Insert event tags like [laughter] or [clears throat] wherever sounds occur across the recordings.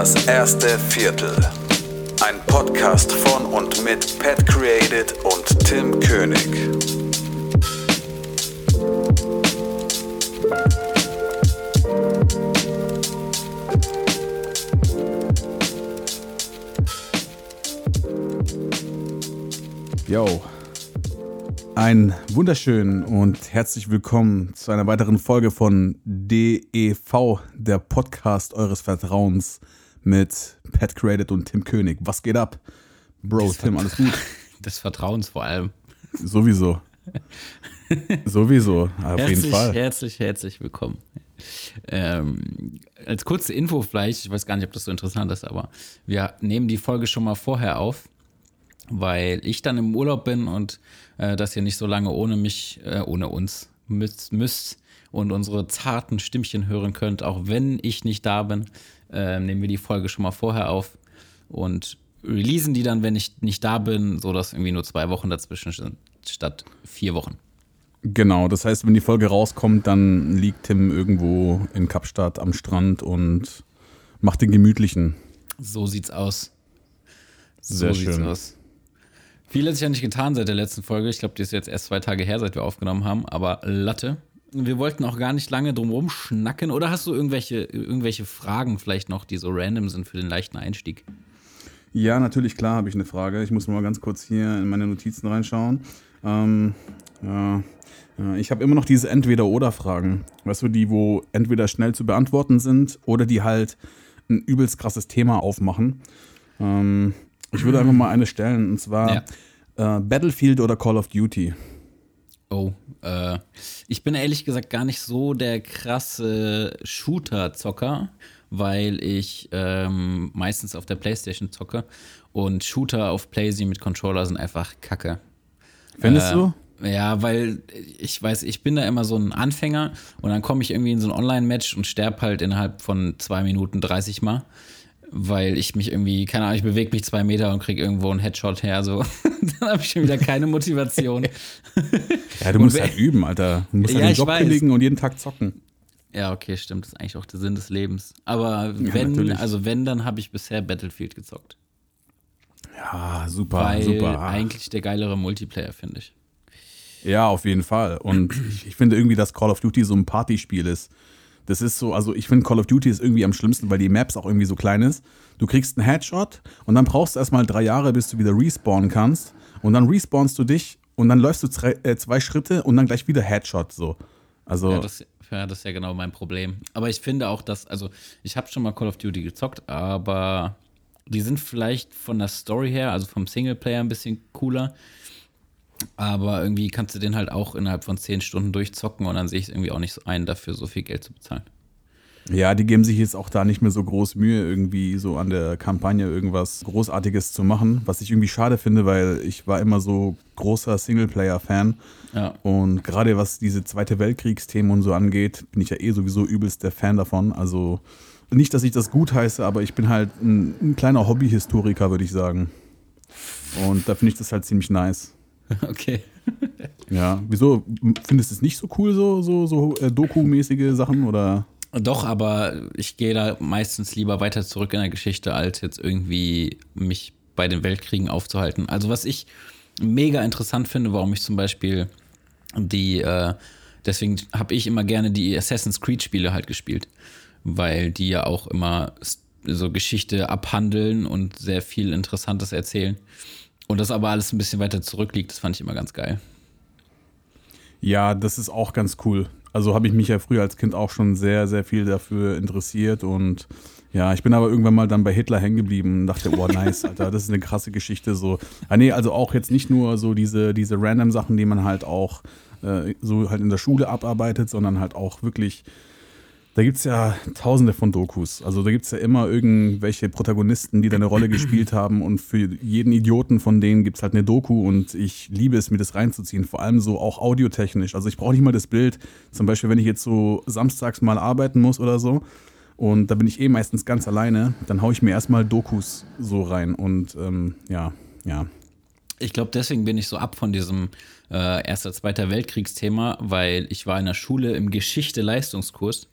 Das erste Viertel. Ein Podcast von und mit Pat Created und Tim König. Yo. Ein wunderschön und herzlich willkommen zu einer weiteren Folge von DEV, der Podcast eures Vertrauens mit Pat Created und Tim König. Was geht ab? Bro, Des Tim, alles gut? [laughs] Des Vertrauens vor allem. Sowieso. [laughs] Sowieso, auf herzlich, jeden Fall. Herzlich, herzlich willkommen. Ähm, als kurze Info vielleicht, ich weiß gar nicht, ob das so interessant ist, aber wir nehmen die Folge schon mal vorher auf, weil ich dann im Urlaub bin und äh, dass ihr nicht so lange ohne mich, äh, ohne uns müsst, müsst und unsere zarten Stimmchen hören könnt, auch wenn ich nicht da bin, äh, nehmen wir die Folge schon mal vorher auf und releasen die dann, wenn ich nicht da bin, so dass irgendwie nur zwei Wochen dazwischen sind, statt vier Wochen. Genau, das heißt, wenn die Folge rauskommt, dann liegt Tim irgendwo in Kapstadt am Strand und macht den gemütlichen. So sieht's aus. So Sehr sieht's schön. aus. Viel hat sich ja nicht getan seit der letzten Folge. Ich glaube, die ist jetzt erst zwei Tage her, seit wir aufgenommen haben. Aber Latte. Wir wollten auch gar nicht lange drum schnacken. Oder hast du irgendwelche, irgendwelche Fragen vielleicht noch, die so random sind für den leichten Einstieg? Ja, natürlich, klar habe ich eine Frage. Ich muss mal ganz kurz hier in meine Notizen reinschauen. Ähm, ja, ja, ich habe immer noch diese Entweder-Oder-Fragen. Weißt du, die, wo entweder schnell zu beantworten sind oder die halt ein übelst krasses Thema aufmachen. Ähm, ich würde einfach mal eine stellen, und zwar äh, Battlefield oder Call of Duty. Oh, äh, ich bin ehrlich gesagt gar nicht so der krasse Shooter-Zocker, weil ich ähm, meistens auf der Playstation zocke und Shooter auf Playsee mit Controller sind einfach kacke. Findest Äh, du? Ja, weil ich weiß, ich bin da immer so ein Anfänger und dann komme ich irgendwie in so ein Online-Match und sterb halt innerhalb von zwei Minuten 30 Mal, weil ich mich irgendwie, keine Ahnung, ich bewege mich zwei Meter und kriege irgendwo einen Headshot her, so. [laughs] dann habe ich schon wieder keine Motivation. [laughs] Ja, du und musst halt üben, Alter. Du musst Ja, halt den Job kündigen und jeden Tag zocken. ja, okay, stimmt, das ist eigentlich auch der Sinn des Lebens. Aber Ja, wenn, natürlich. also wenn, dann habe ich bisher Battlefield gezockt. Ja, super, weil super. eigentlich der geilere Multiplayer, finde ich. Ja, auf jeden Fall. Und ich, ich finde irgendwie, dass Call of Duty so ein Partyspiel ist. Das ist so, also ich finde Call of Duty ist irgendwie am schlimmsten, weil die Maps auch irgendwie so klein ist. Du kriegst einen Headshot und dann brauchst du erstmal drei Jahre, bis du wieder respawnen kannst. Und dann respawnst du dich und dann läufst du zwei, äh, zwei Schritte und dann gleich wieder Headshot so. Also, Ja das, ja, das ist ja genau mein Problem. Aber ich finde auch, dass, also ich habe schon mal Call of Duty gezockt, aber die sind vielleicht von der Story her, also vom Singleplayer ein bisschen cooler. Aber irgendwie kannst du den halt auch innerhalb von zehn Stunden durchzocken und dann sehe ich es irgendwie auch nicht so ein, dafür so viel Geld zu bezahlen. ja, die geben sich jetzt auch da nicht mehr so groß Mühe, irgendwie so an der Kampagne irgendwas Großartiges zu machen. Was ich irgendwie schade finde, weil ich war immer so großer Singleplayer-Fan. Ja. Und gerade was diese Zweite Weltkriegsthemen und so angeht, bin ich ja eh sowieso übelst der Fan davon. Also nicht, dass ich das gut heiße, aber ich bin halt ein, ein kleiner Hobbyhistoriker, würde ich sagen. Und da finde ich das halt ziemlich nice. [laughs] Okay. Ja, wieso findest du es nicht so cool, so, so, so äh, Doku-mäßige Sachen oder? Doch, aber ich gehe da meistens lieber weiter zurück in der Geschichte, als jetzt irgendwie mich bei den Weltkriegen aufzuhalten. Also was ich mega interessant finde, warum ich zum Beispiel die, äh, deswegen habe ich immer gerne die Assassin's Creed Spiele halt gespielt, weil die ja auch immer so Geschichte abhandeln und sehr viel Interessantes erzählen. Und das aber alles ein bisschen weiter zurückliegt, das fand ich immer ganz geil. Ja, das ist auch ganz cool. Also habe ich mich ja früher als Kind auch schon sehr, sehr viel dafür interessiert und ja, ich bin aber irgendwann mal dann bei Hitler hängen geblieben und dachte, oh nice, Alter, das ist eine krasse Geschichte so. Ah nee, also auch jetzt nicht nur so diese, diese random Sachen, die man halt auch äh, so halt in der Schule abarbeitet, sondern halt auch wirklich, da gibt's ja tausende von Dokus. Also da gibt's ja immer irgendwelche Protagonisten, die da eine Rolle gespielt haben. Und für jeden Idioten von denen gibt's halt eine Doku. Und ich liebe es, mir das reinzuziehen, vor allem so auch audiotechnisch. Also ich brauche nicht mal das Bild, zum Beispiel wenn ich jetzt so samstags mal arbeiten muss oder so. Und da bin ich eh meistens ganz alleine, dann haue ich mir erstmal Dokus so rein. Und ähm, ja, ja. Ich glaube, deswegen bin ich so ab von diesem äh, Erster, Zweiter Weltkriegsthema, weil ich war in der Schule im Geschichte-Leistungskurs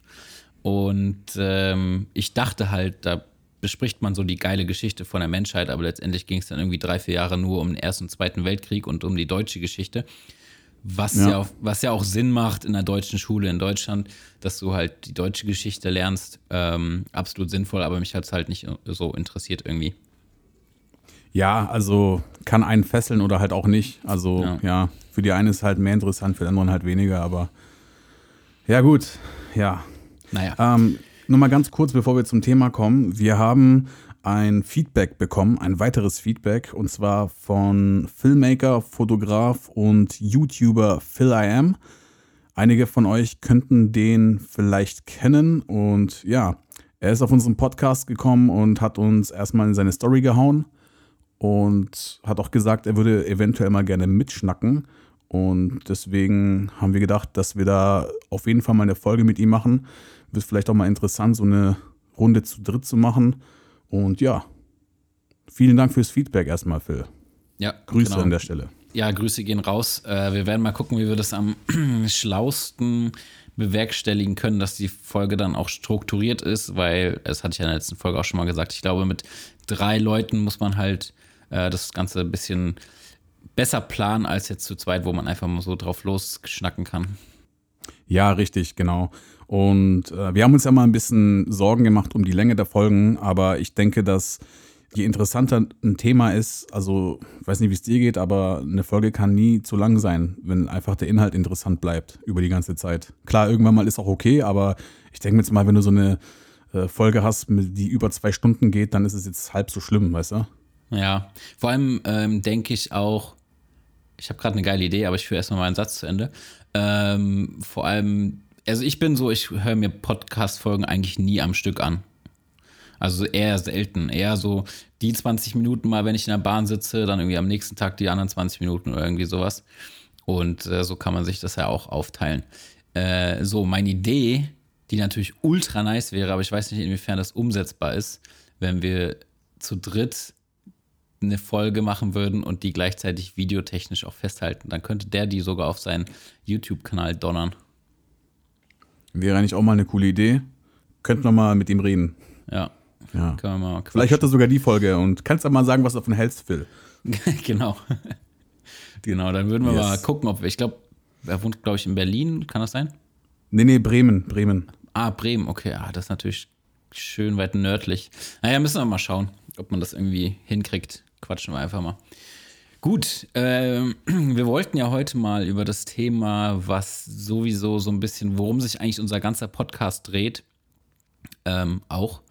und ähm, ich dachte halt, da bespricht man so die geile Geschichte von der Menschheit, aber letztendlich ging es dann irgendwie drei, vier Jahre nur um den Ersten und Zweiten Weltkrieg und um die deutsche Geschichte. Was ja. ja. auch, was ja auch Sinn macht in der deutschen Schule in Deutschland, dass du halt die deutsche Geschichte lernst. Ähm, absolut sinnvoll, aber mich hat es halt nicht so interessiert irgendwie. Ja, also kann einen fesseln oder halt auch nicht. Also ja, ja für die einen ist halt mehr interessant, für den anderen halt weniger, aber ja gut, ja. Naja. Ähm, nur mal ganz kurz, bevor wir zum Thema kommen. Wir haben ein Feedback bekommen, ein weiteres Feedback, und zwar von Filmmaker, Fotograf und YouTuber Phil I Am. Einige von euch könnten den vielleicht kennen und ja, er ist auf unseren Podcast gekommen und hat uns erstmal in seine Story gehauen und hat auch gesagt, er würde eventuell mal gerne mitschnacken. Und deswegen haben wir gedacht, dass wir da auf jeden Fall mal eine Folge mit ihm machen. Wird vielleicht auch mal interessant, so eine Runde zu dritt zu machen. Und ja, vielen Dank fürs Feedback erstmal, Phil. Ja, Grüße genau. an der Stelle. Ja, Grüße gehen raus. Äh, wir werden mal gucken, wie wir das am [clears throat] schlausten bewerkstelligen können, dass die Folge dann auch strukturiert ist, weil, das hatte ich ja in der letzten Folge auch schon mal gesagt, ich glaube, mit drei Leuten muss man halt äh, das Ganze ein bisschen besser planen als jetzt zu zweit, wo man einfach mal so drauf losschnacken kann. Ja, richtig, genau. Und äh, wir haben uns ja mal ein bisschen Sorgen gemacht um die Länge der Folgen, aber ich denke, dass je interessanter ein Thema ist, also ich weiß nicht, wie es dir geht, aber eine Folge kann nie zu lang sein, wenn einfach der Inhalt interessant bleibt über die ganze Zeit. Klar, irgendwann mal ist auch okay, aber ich denke mir jetzt mal, wenn du so eine äh, Folge hast, die über zwei Stunden geht, dann ist es jetzt halb so schlimm, weißt du? Ja, vor allem ähm, denke ich auch, ich habe gerade eine geile Idee, aber ich führe erstmal meinen Satz zu Ende. Ähm, vor allem, also ich bin so, ich höre mir Podcast-Folgen eigentlich nie am Stück an. Also eher selten. Eher so die 20 Minuten mal, wenn ich in der Bahn sitze, dann irgendwie am nächsten Tag die anderen 20 Minuten oder irgendwie sowas. Und äh, so kann man sich das ja auch aufteilen. Äh, so, meine Idee, die natürlich ultra nice wäre, aber ich weiß nicht, inwiefern das umsetzbar ist, wenn wir zu dritt eine Folge machen würden und die gleichzeitig videotechnisch auch festhalten, dann könnte der die sogar auf seinen YouTube-Kanal donnern. Wäre eigentlich auch mal eine coole Idee. Könnten wir mal mit ihm reden. Ja. ja. Können wir mal Vielleicht hört er sogar die Folge und kannst du mal sagen, was du davon hältst, Phil. [laughs] genau. genau, dann würden wir yes. mal gucken, ob wir, ich glaube, er wohnt, glaube ich, in Berlin, kann das sein? Nee, nee, Bremen, Bremen. Ah, Bremen, okay, ah, das ist natürlich schön weit nördlich. Naja, müssen wir mal schauen, ob man das irgendwie hinkriegt quatschen wir einfach mal. Gut, äh, [clears throat] wir wollten ja heute mal über das Thema, was sowieso so ein bisschen, worum sich eigentlich unser ganzer Podcast dreht, ähm, auch.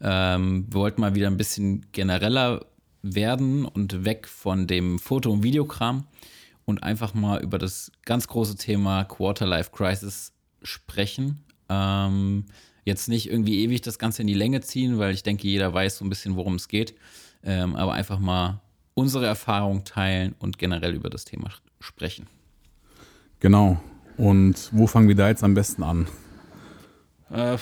Ähm, wir wollten mal wieder ein bisschen genereller werden und weg von dem Foto- und Videokram und einfach mal über das ganz große Thema Quarterlife Crisis sprechen. Ähm, jetzt nicht irgendwie ewig das Ganze in die Länge ziehen, weil ich denke, jeder weiß so ein bisschen, worum es geht ähm, aber einfach mal unsere Erfahrung teilen und generell über das Thema sprechen. Genau. Und wo fangen wir da jetzt am besten an? Äh,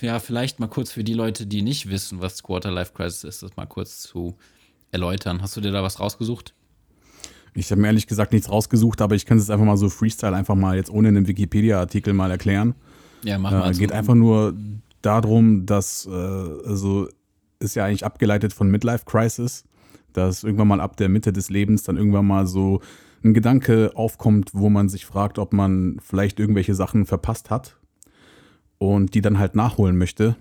ja, vielleicht mal kurz für die Leute, die nicht wissen, was Quarter Life Crisis ist, das mal kurz zu erläutern. Hast du dir da was rausgesucht? Ich habe mir ehrlich gesagt nichts rausgesucht, aber ich kann es einfach mal so Freestyle einfach mal jetzt ohne einen Wikipedia-Artikel mal erklären. Ja, mach mal. Äh, geht einfach nur darum, dass äh, also ist ja eigentlich abgeleitet von Midlife Crisis, dass irgendwann mal ab der Mitte des Lebens dann irgendwann mal so ein Gedanke aufkommt, wo man sich fragt, ob man vielleicht irgendwelche Sachen verpasst hat und die dann halt nachholen möchte.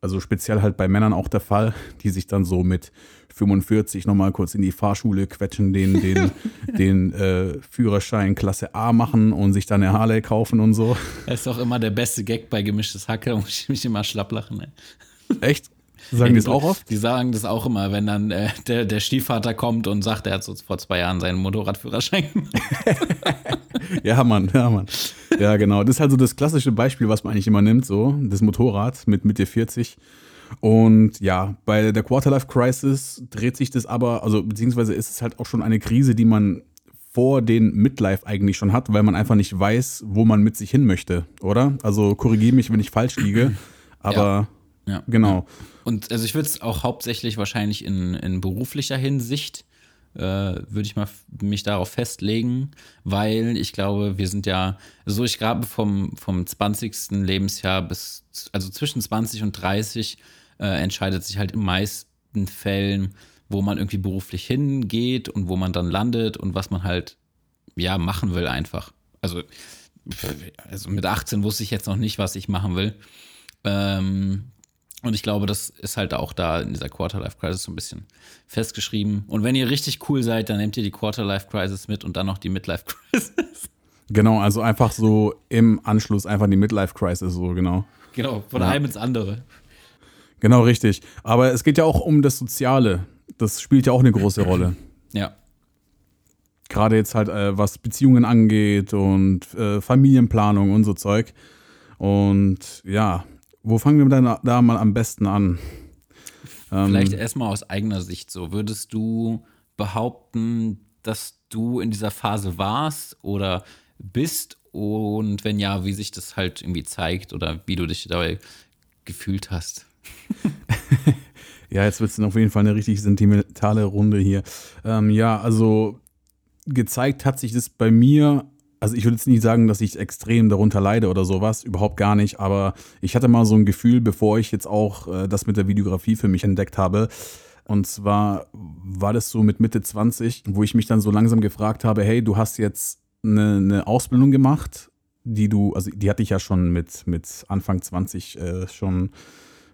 Also speziell halt bei Männern auch der Fall, die sich dann so mit 45 nochmal kurz in die Fahrschule quetschen, den, den, [laughs] den äh, Führerschein Klasse A machen und sich dann eine Harley kaufen und so. Das ist doch immer der beste Gag bei gemischtes Hacke, [laughs] muss ich mich immer schlapp lachen. Ey. Echt? Sagen die das auch oft? Die sagen das auch immer, wenn dann äh, der, der Stiefvater kommt und sagt, er hat so vor zwei Jahren seinen Motorradführerschein gemacht. [laughs] ja, Mann, ja, Mann. Ja, genau. Das ist halt so das klassische Beispiel, was man eigentlich immer nimmt, so, das Motorrad mit Mitte 40. Und ja, bei der Quarterlife Crisis dreht sich das aber, also beziehungsweise ist es halt auch schon eine Krise, die man vor den Midlife eigentlich schon hat, weil man einfach nicht weiß, wo man mit sich hin möchte, oder? Also korrigiere mich, wenn ich falsch liege, aber ja, ja genau. Ja. Und also ich würde es auch hauptsächlich wahrscheinlich in, in beruflicher Hinsicht, äh, würde ich mal mich darauf festlegen, weil ich glaube, wir sind ja, so ich glaube vom, vom 20. Lebensjahr bis, also zwischen 20 und 30 äh, entscheidet sich halt in meisten Fällen, wo man irgendwie beruflich hingeht und wo man dann landet und was man halt, ja, machen will einfach. Also, also mit 18 wusste ich jetzt noch nicht, was ich machen will. Ähm, und ich glaube, das ist halt auch da in dieser Quarter-Life-Crisis so ein bisschen festgeschrieben. Und wenn ihr richtig cool seid, dann nehmt ihr die Quarter-Life-Crisis mit und dann noch die Midlife-Crisis. [laughs] Genau, also einfach so im Anschluss einfach die Midlife-Crisis, so genau. Genau, von ja. einem ins andere. Genau, richtig. Aber es geht ja auch um das Soziale. Das spielt ja auch eine große Rolle. [clears throat] Ja. Gerade jetzt halt, äh, was Beziehungen angeht und äh, Familienplanung und so Zeug. Und ja, wo fangen wir dann da mal am besten an? Vielleicht ähm, erstmal aus eigener Sicht so. Würdest du behaupten, dass du in dieser Phase warst oder bist und wenn ja, wie sich das halt irgendwie zeigt oder wie du dich dabei gefühlt hast. [laughs] ja, jetzt wird es auf jeden Fall eine richtig sentimentale Runde hier. Ähm, ja, also gezeigt hat sich das bei mir. Also ich würde jetzt nicht sagen, dass ich extrem darunter leide oder sowas, überhaupt gar nicht, aber ich hatte mal so ein Gefühl, bevor ich jetzt auch äh, das mit der Videografie für mich entdeckt habe, und zwar war das so mit Mitte 20, wo ich mich dann so langsam gefragt habe, hey, du hast jetzt eine, eine Ausbildung gemacht, die du, also die hatte ich ja schon mit, mit Anfang 20 äh, schon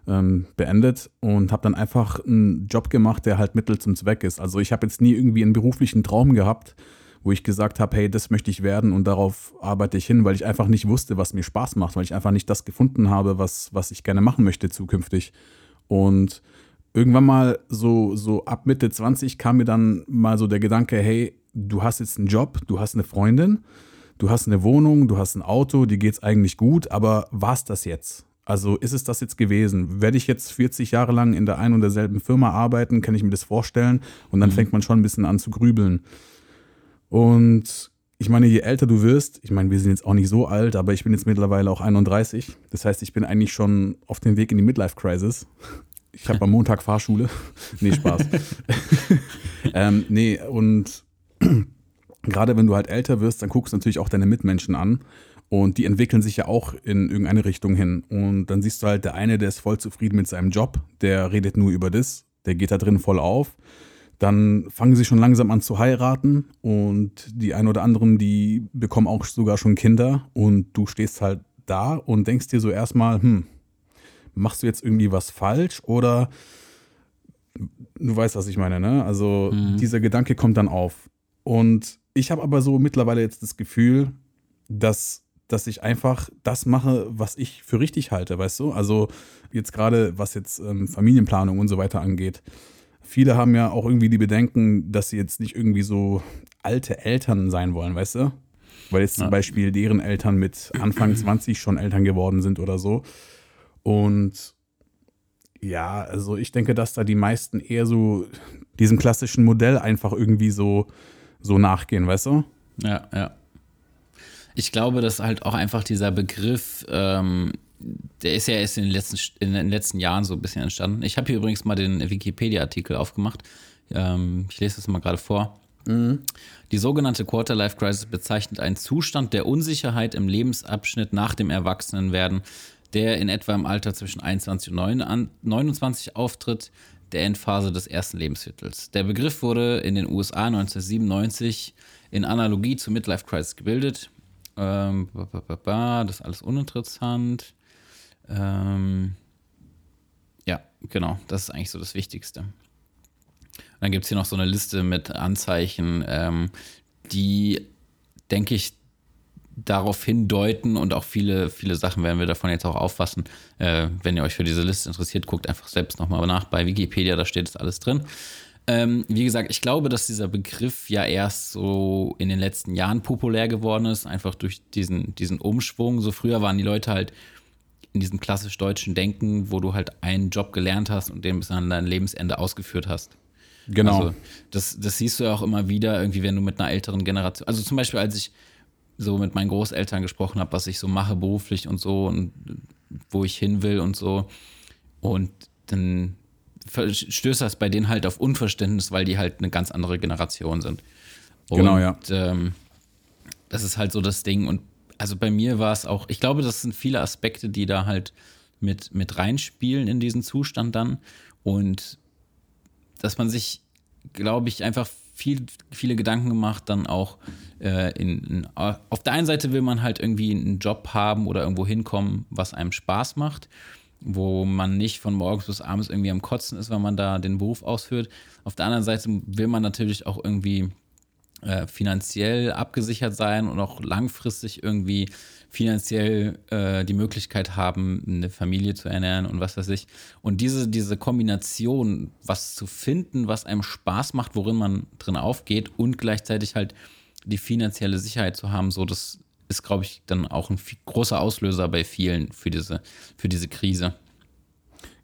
ähm, beendet und habe dann einfach einen Job gemacht, der halt Mittel zum Zweck ist. Also ich habe jetzt nie irgendwie einen beruflichen Traum gehabt, wo ich gesagt habe, hey, das möchte ich werden und darauf arbeite ich hin, weil ich einfach nicht wusste, was mir Spaß macht, weil ich einfach nicht das gefunden habe, was, was ich gerne machen möchte zukünftig. Und irgendwann mal so, so ab Mitte 20 kam mir dann mal so der Gedanke, hey, du hast jetzt einen Job, du hast eine Freundin, du hast eine Wohnung, du hast ein Auto, dir geht's eigentlich gut, aber war's das jetzt? Also ist es das jetzt gewesen? Werde ich jetzt 40 Jahre lang in der einen und derselben Firma arbeiten? Kann ich mir das vorstellen? Und dann mhm. fängt man schon ein bisschen an zu grübeln. Und ich meine, je älter du wirst, ich meine, wir sind jetzt auch nicht so alt, aber ich bin jetzt mittlerweile auch 31. Das heißt, ich bin eigentlich schon auf dem Weg in die Midlife Crisis. Ich habe am Montag Fahrschule. [laughs] nee, Spaß. [laughs] ähm, nee, und [clears throat] gerade wenn du halt älter wirst, dann guckst du natürlich auch deine Mitmenschen an. Und die entwickeln sich ja auch in irgendeine Richtung hin. Und dann siehst du halt, der eine, der ist voll zufrieden mit seinem Job, der redet nur über das, der geht da drin voll auf. Dann fangen sie schon langsam an zu heiraten und die ein oder anderen, die bekommen auch sogar schon Kinder und du stehst halt da und denkst dir so erstmal, hm, machst du jetzt irgendwie was falsch oder du weißt, was ich meine, ne? Also mhm. dieser Gedanke kommt dann auf. Und ich habe aber so mittlerweile jetzt das Gefühl, dass, dass ich einfach das mache, was ich für richtig halte, weißt du? Also jetzt gerade, was jetzt ähm, Familienplanung und so weiter angeht. Viele haben ja auch irgendwie die Bedenken, dass sie jetzt nicht irgendwie so alte Eltern sein wollen, weißt du? Weil jetzt zum ja. Beispiel deren Eltern mit Anfang [clears throat] 20 schon Eltern geworden sind oder so. Und ja, also ich denke, dass da die meisten eher so diesem klassischen Modell einfach irgendwie so, so nachgehen, weißt du? Ja, ja. Ich glaube, dass halt auch einfach dieser Begriff, ähm, der ist ja erst in den, letzten, in den letzten Jahren so ein bisschen entstanden. Ich habe hier übrigens mal den Wikipedia-Artikel aufgemacht. Ähm, ich lese das mal gerade vor. Mhm. Die sogenannte Quarter-Life-Crisis bezeichnet einen Zustand der Unsicherheit im Lebensabschnitt nach dem Erwachsenenwerden, der in etwa im Alter zwischen 21 und 29 auftritt, der Endphase des ersten Lebensviertels. Der Begriff wurde in den USA 1997 in Analogie zur Midlife Crisis gebildet. Ähm, das ist alles uninteressant. Ähm, ja, genau, das ist eigentlich so das Wichtigste. Und dann gibt es hier noch so eine Liste mit Anzeichen, ähm, die, denke ich, darauf hindeuten und auch viele, viele Sachen werden wir davon jetzt auch auffassen. Äh, wenn ihr euch für diese Liste interessiert, guckt einfach selbst nochmal nach bei Wikipedia, da steht das alles drin. Ähm, wie gesagt, ich glaube, dass dieser Begriff ja erst so in den letzten Jahren populär geworden ist, einfach durch diesen, diesen Umschwung. So früher waren die Leute halt in diesem klassisch deutschen Denken, wo du halt einen Job gelernt hast und den bis an dein Lebensende ausgeführt hast. Genau. Also das, das siehst du ja auch immer wieder, irgendwie, wenn du mit einer älteren Generation. Also zum Beispiel, als ich so mit meinen Großeltern gesprochen habe, was ich so mache beruflich und so und wo ich hin will und so. Und dann stößt das bei denen halt auf Unverständnis, weil die halt eine ganz andere Generation sind. Und, genau, ja. Ähm, das ist halt so das Ding. Und also bei mir war es auch, ich glaube, das sind viele Aspekte, die da halt mit, mit reinspielen in diesen Zustand dann und dass man sich, glaube ich, einfach viel, viele Gedanken gemacht, dann auch äh, in, in, auf der einen Seite will man halt irgendwie einen Job haben oder irgendwo hinkommen, was einem Spaß macht, wo man nicht von morgens bis abends irgendwie am Kotzen ist, wenn man da den Beruf ausführt. Auf der anderen Seite will man natürlich auch irgendwie äh, finanziell abgesichert sein und auch langfristig irgendwie finanziell äh, die Möglichkeit haben, eine Familie zu ernähren und was weiß ich. Und diese, diese Kombination, was zu finden, was einem Spaß macht, worin man drin aufgeht und gleichzeitig halt die finanzielle Sicherheit zu haben, so das ist, glaube ich, dann auch ein großer Auslöser bei vielen für diese, für diese Krise.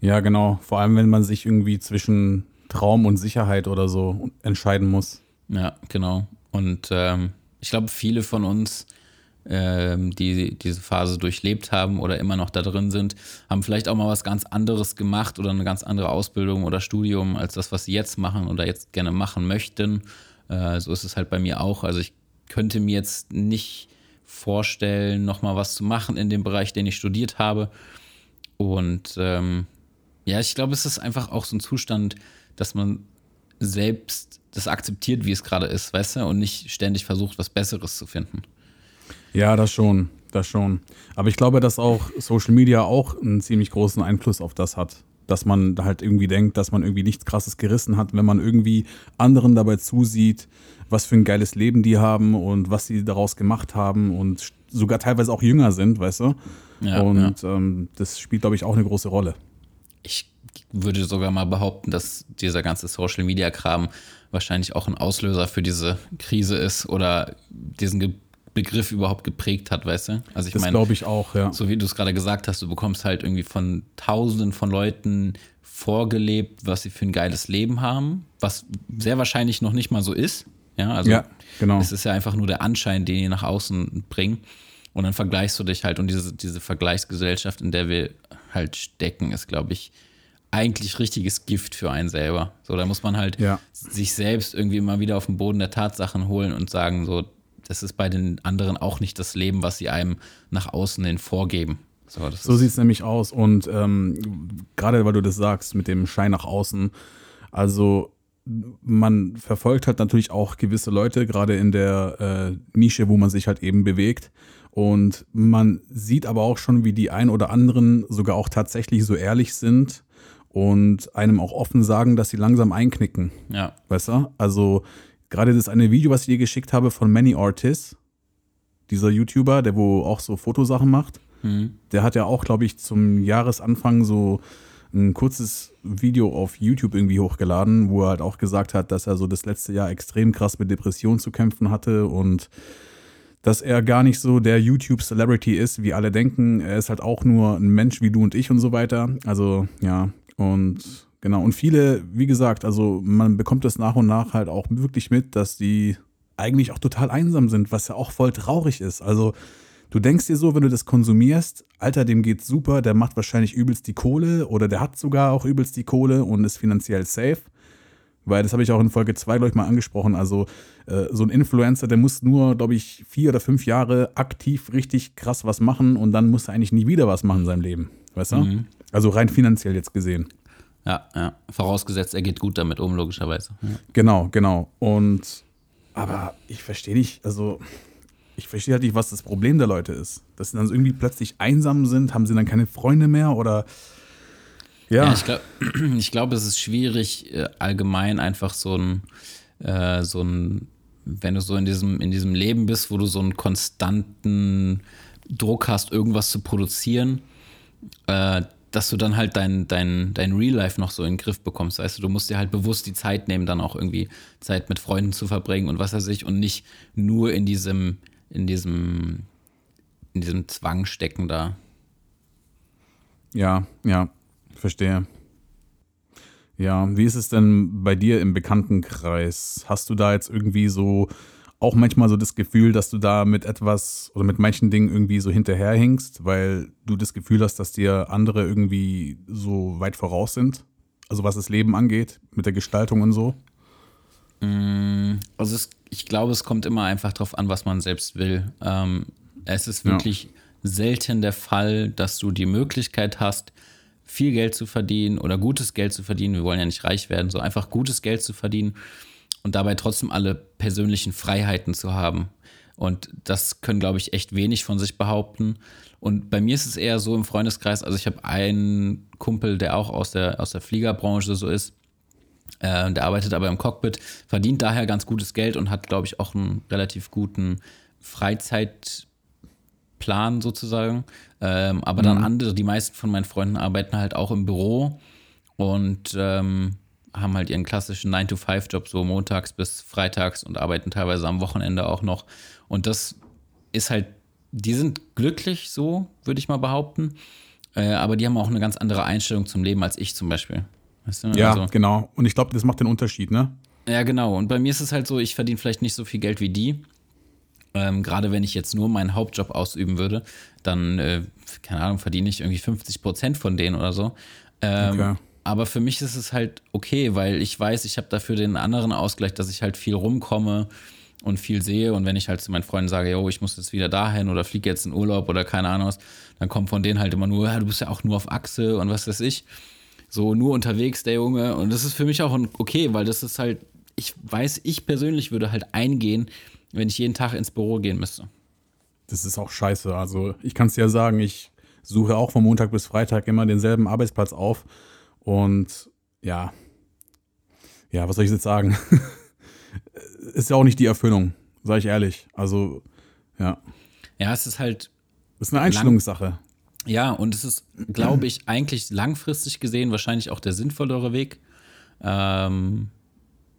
Ja, genau. Vor allem, wenn man sich irgendwie zwischen Traum und Sicherheit oder so entscheiden muss. Ja, genau. Und ähm, ich glaube, viele von uns ähm, die diese Phase durchlebt haben oder immer noch da drin sind, haben vielleicht auch mal was ganz anderes gemacht oder eine ganz andere Ausbildung oder Studium als das, was sie jetzt machen oder jetzt gerne machen möchten. Äh, so ist es halt bei mir auch. Also ich könnte mir jetzt nicht vorstellen, nochmal was zu machen in dem Bereich, den ich studiert habe. Und ähm, ja, ich glaube, es ist einfach auch so ein Zustand, dass man selbst das akzeptiert, wie es gerade ist, weißt du, und nicht ständig versucht, was Besseres zu finden. Ja, das schon, das schon. Aber ich glaube, dass auch Social Media auch einen ziemlich großen Einfluss auf das hat. Dass man halt irgendwie denkt, dass man irgendwie nichts krasses gerissen hat, wenn man irgendwie anderen dabei zusieht, was für ein geiles Leben die haben und was sie daraus gemacht haben und sogar teilweise auch jünger sind, weißt du? Ja, und ja. Ähm, das spielt, glaube ich, auch eine große Rolle. Ich würde sogar mal behaupten, dass dieser ganze Social Media Kram wahrscheinlich auch ein Auslöser für diese Krise ist oder diesen Begriff überhaupt geprägt hat, weißt du? Also ich das glaube ich auch, ja. So wie du es gerade gesagt hast, du bekommst halt irgendwie von Tausenden von Leuten vorgelebt, was sie für ein geiles Leben haben, was sehr wahrscheinlich noch nicht mal so ist. Ja, also ja, genau. es ist ja einfach nur der Anschein, den die nach außen bringen. Und dann vergleichst du dich halt und diese, diese Vergleichsgesellschaft, in der wir halt stecken, ist, glaube ich, eigentlich richtiges Gift für einen selber. So, da muss man halt ja. sich selbst irgendwie immer wieder auf den Boden der Tatsachen holen und sagen, so, das ist bei den anderen auch nicht das Leben, was sie einem nach außen hin vorgeben. So, so sieht es nämlich aus. Und ähm, gerade weil du das sagst mit dem Schein nach außen, also man verfolgt halt natürlich auch gewisse Leute, gerade in der äh, Nische, wo man sich halt eben bewegt. Und man sieht aber auch schon, wie die ein oder anderen sogar auch tatsächlich so ehrlich sind und einem auch offen sagen, dass sie langsam einknicken. Ja. Weißt du? Also gerade das eine Video, was ich dir geschickt habe von Manny Ortiz, dieser YouTuber, der wo auch so Fotosachen macht, mhm. der hat ja auch, glaube ich, zum Jahresanfang so ein kurzes Video auf YouTube irgendwie hochgeladen, wo er halt auch gesagt hat, dass er so das letzte Jahr extrem krass mit Depressionen zu kämpfen hatte und dass er gar nicht so der YouTube-Celebrity ist, wie alle denken. Er ist halt auch nur ein Mensch wie du und ich und so weiter. Also ja, und Genau, und viele, wie gesagt, also man bekommt das nach und nach halt auch wirklich mit, dass die eigentlich auch total einsam sind, was ja auch voll traurig ist. Also du denkst dir so, wenn du das konsumierst, Alter, dem geht's super, der macht wahrscheinlich übelst die Kohle oder der hat sogar auch übelst die Kohle und ist finanziell safe. Weil das habe ich auch in Folge 2, glaube ich, mal angesprochen. Also äh, so ein Influencer, der muss nur, glaube ich, vier oder fünf Jahre aktiv richtig krass was machen und dann muss er eigentlich nie wieder was machen in seinem Leben. Weißt du? Mhm. Also rein finanziell jetzt gesehen. Ja, ja. Vorausgesetzt, er geht gut damit um, logischerweise. Ja. Genau, genau. Und aber ich verstehe nicht, also ich verstehe halt nicht, was das Problem der Leute ist. Dass sie dann irgendwie plötzlich einsam sind, haben sie dann keine Freunde mehr oder ja. ja ich glaube, [clears throat] ich glaub, es ist schwierig, äh, allgemein einfach so ein, äh, so ein, wenn du so in diesem, in diesem Leben bist, wo du so einen konstanten Druck hast, irgendwas zu produzieren, äh, dass du dann halt dein, dein, dein Real Life noch so in den Griff bekommst. Weißt du, du musst dir halt bewusst die Zeit nehmen, dann auch irgendwie Zeit mit Freunden zu verbringen und was weiß ich und nicht nur in diesem, in diesem, in diesem Zwang stecken da. Ja, ja, verstehe. Ja, wie ist es denn bei dir im Bekanntenkreis? Hast du da jetzt irgendwie so auch manchmal so das Gefühl, dass du da mit etwas oder mit manchen Dingen irgendwie so hinterherhängst, weil du das Gefühl hast, dass dir andere irgendwie so weit voraus sind? Also was das Leben angeht, mit der Gestaltung und so? Mm, also es, ich glaube, es kommt immer einfach darauf an, was man selbst will. Ähm, es ist wirklich ja. selten der Fall, dass du die Möglichkeit hast, viel Geld zu verdienen oder gutes Geld zu verdienen. Wir wollen ja nicht reich werden, so einfach gutes Geld zu verdienen und dabei trotzdem alle persönlichen Freiheiten zu haben. Und das können, glaube ich, echt wenig von sich behaupten. Und bei mir ist es eher so im Freundeskreis, also ich habe einen Kumpel, der auch aus der, aus der Fliegerbranche so ist. Äh, der arbeitet aber im Cockpit, verdient daher ganz gutes Geld und hat, glaube ich, auch einen relativ guten Freizeitplan sozusagen. Ähm, aber mhm. dann andere, die meisten von meinen Freunden arbeiten halt auch im Büro und ähm, haben halt ihren klassischen 9-to-5-Job so montags bis freitags und arbeiten teilweise am Wochenende auch noch. Und das ist halt, die sind glücklich so, würde ich mal behaupten. Äh, aber die haben auch eine ganz andere Einstellung zum Leben als ich zum Beispiel. Weißt du? Ja, also, genau. Und ich glaube, das macht den Unterschied, ne? Ja, genau. Und bei mir ist es halt so, ich verdiene vielleicht nicht so viel Geld wie die. Ähm, Gerade wenn ich jetzt nur meinen Hauptjob ausüben würde, dann, äh, keine Ahnung, verdiene ich irgendwie 50 Prozent von denen oder so. Ähm, okay. Aber für mich ist es halt okay, weil ich weiß, ich habe dafür den anderen Ausgleich, dass ich halt viel rumkomme und viel sehe. Und wenn ich halt zu meinen Freunden sage, yo, ich muss jetzt wieder dahin oder fliege jetzt in Urlaub oder keine Ahnung was, dann kommt von denen halt immer nur, ja, du bist ja auch nur auf Achse und was weiß ich. So nur unterwegs, der Junge. Und das ist für mich auch okay, weil das ist halt, ich weiß, ich persönlich würde halt eingehen, wenn ich jeden Tag ins Büro gehen müsste. Das ist auch scheiße. Also ich kann es ja ich suche auch von Montag bis Freitag immer denselben Arbeitsplatz auf. Und ja, ja, was soll ich jetzt sagen? [laughs] ist ja auch nicht die Erfüllung, sage ich ehrlich. Also, ja. Ja, es ist halt. Ist eine Einstellungssache. Ja, und es ist, glaube ich, eigentlich langfristig gesehen wahrscheinlich auch der sinnvollere Weg. Ähm,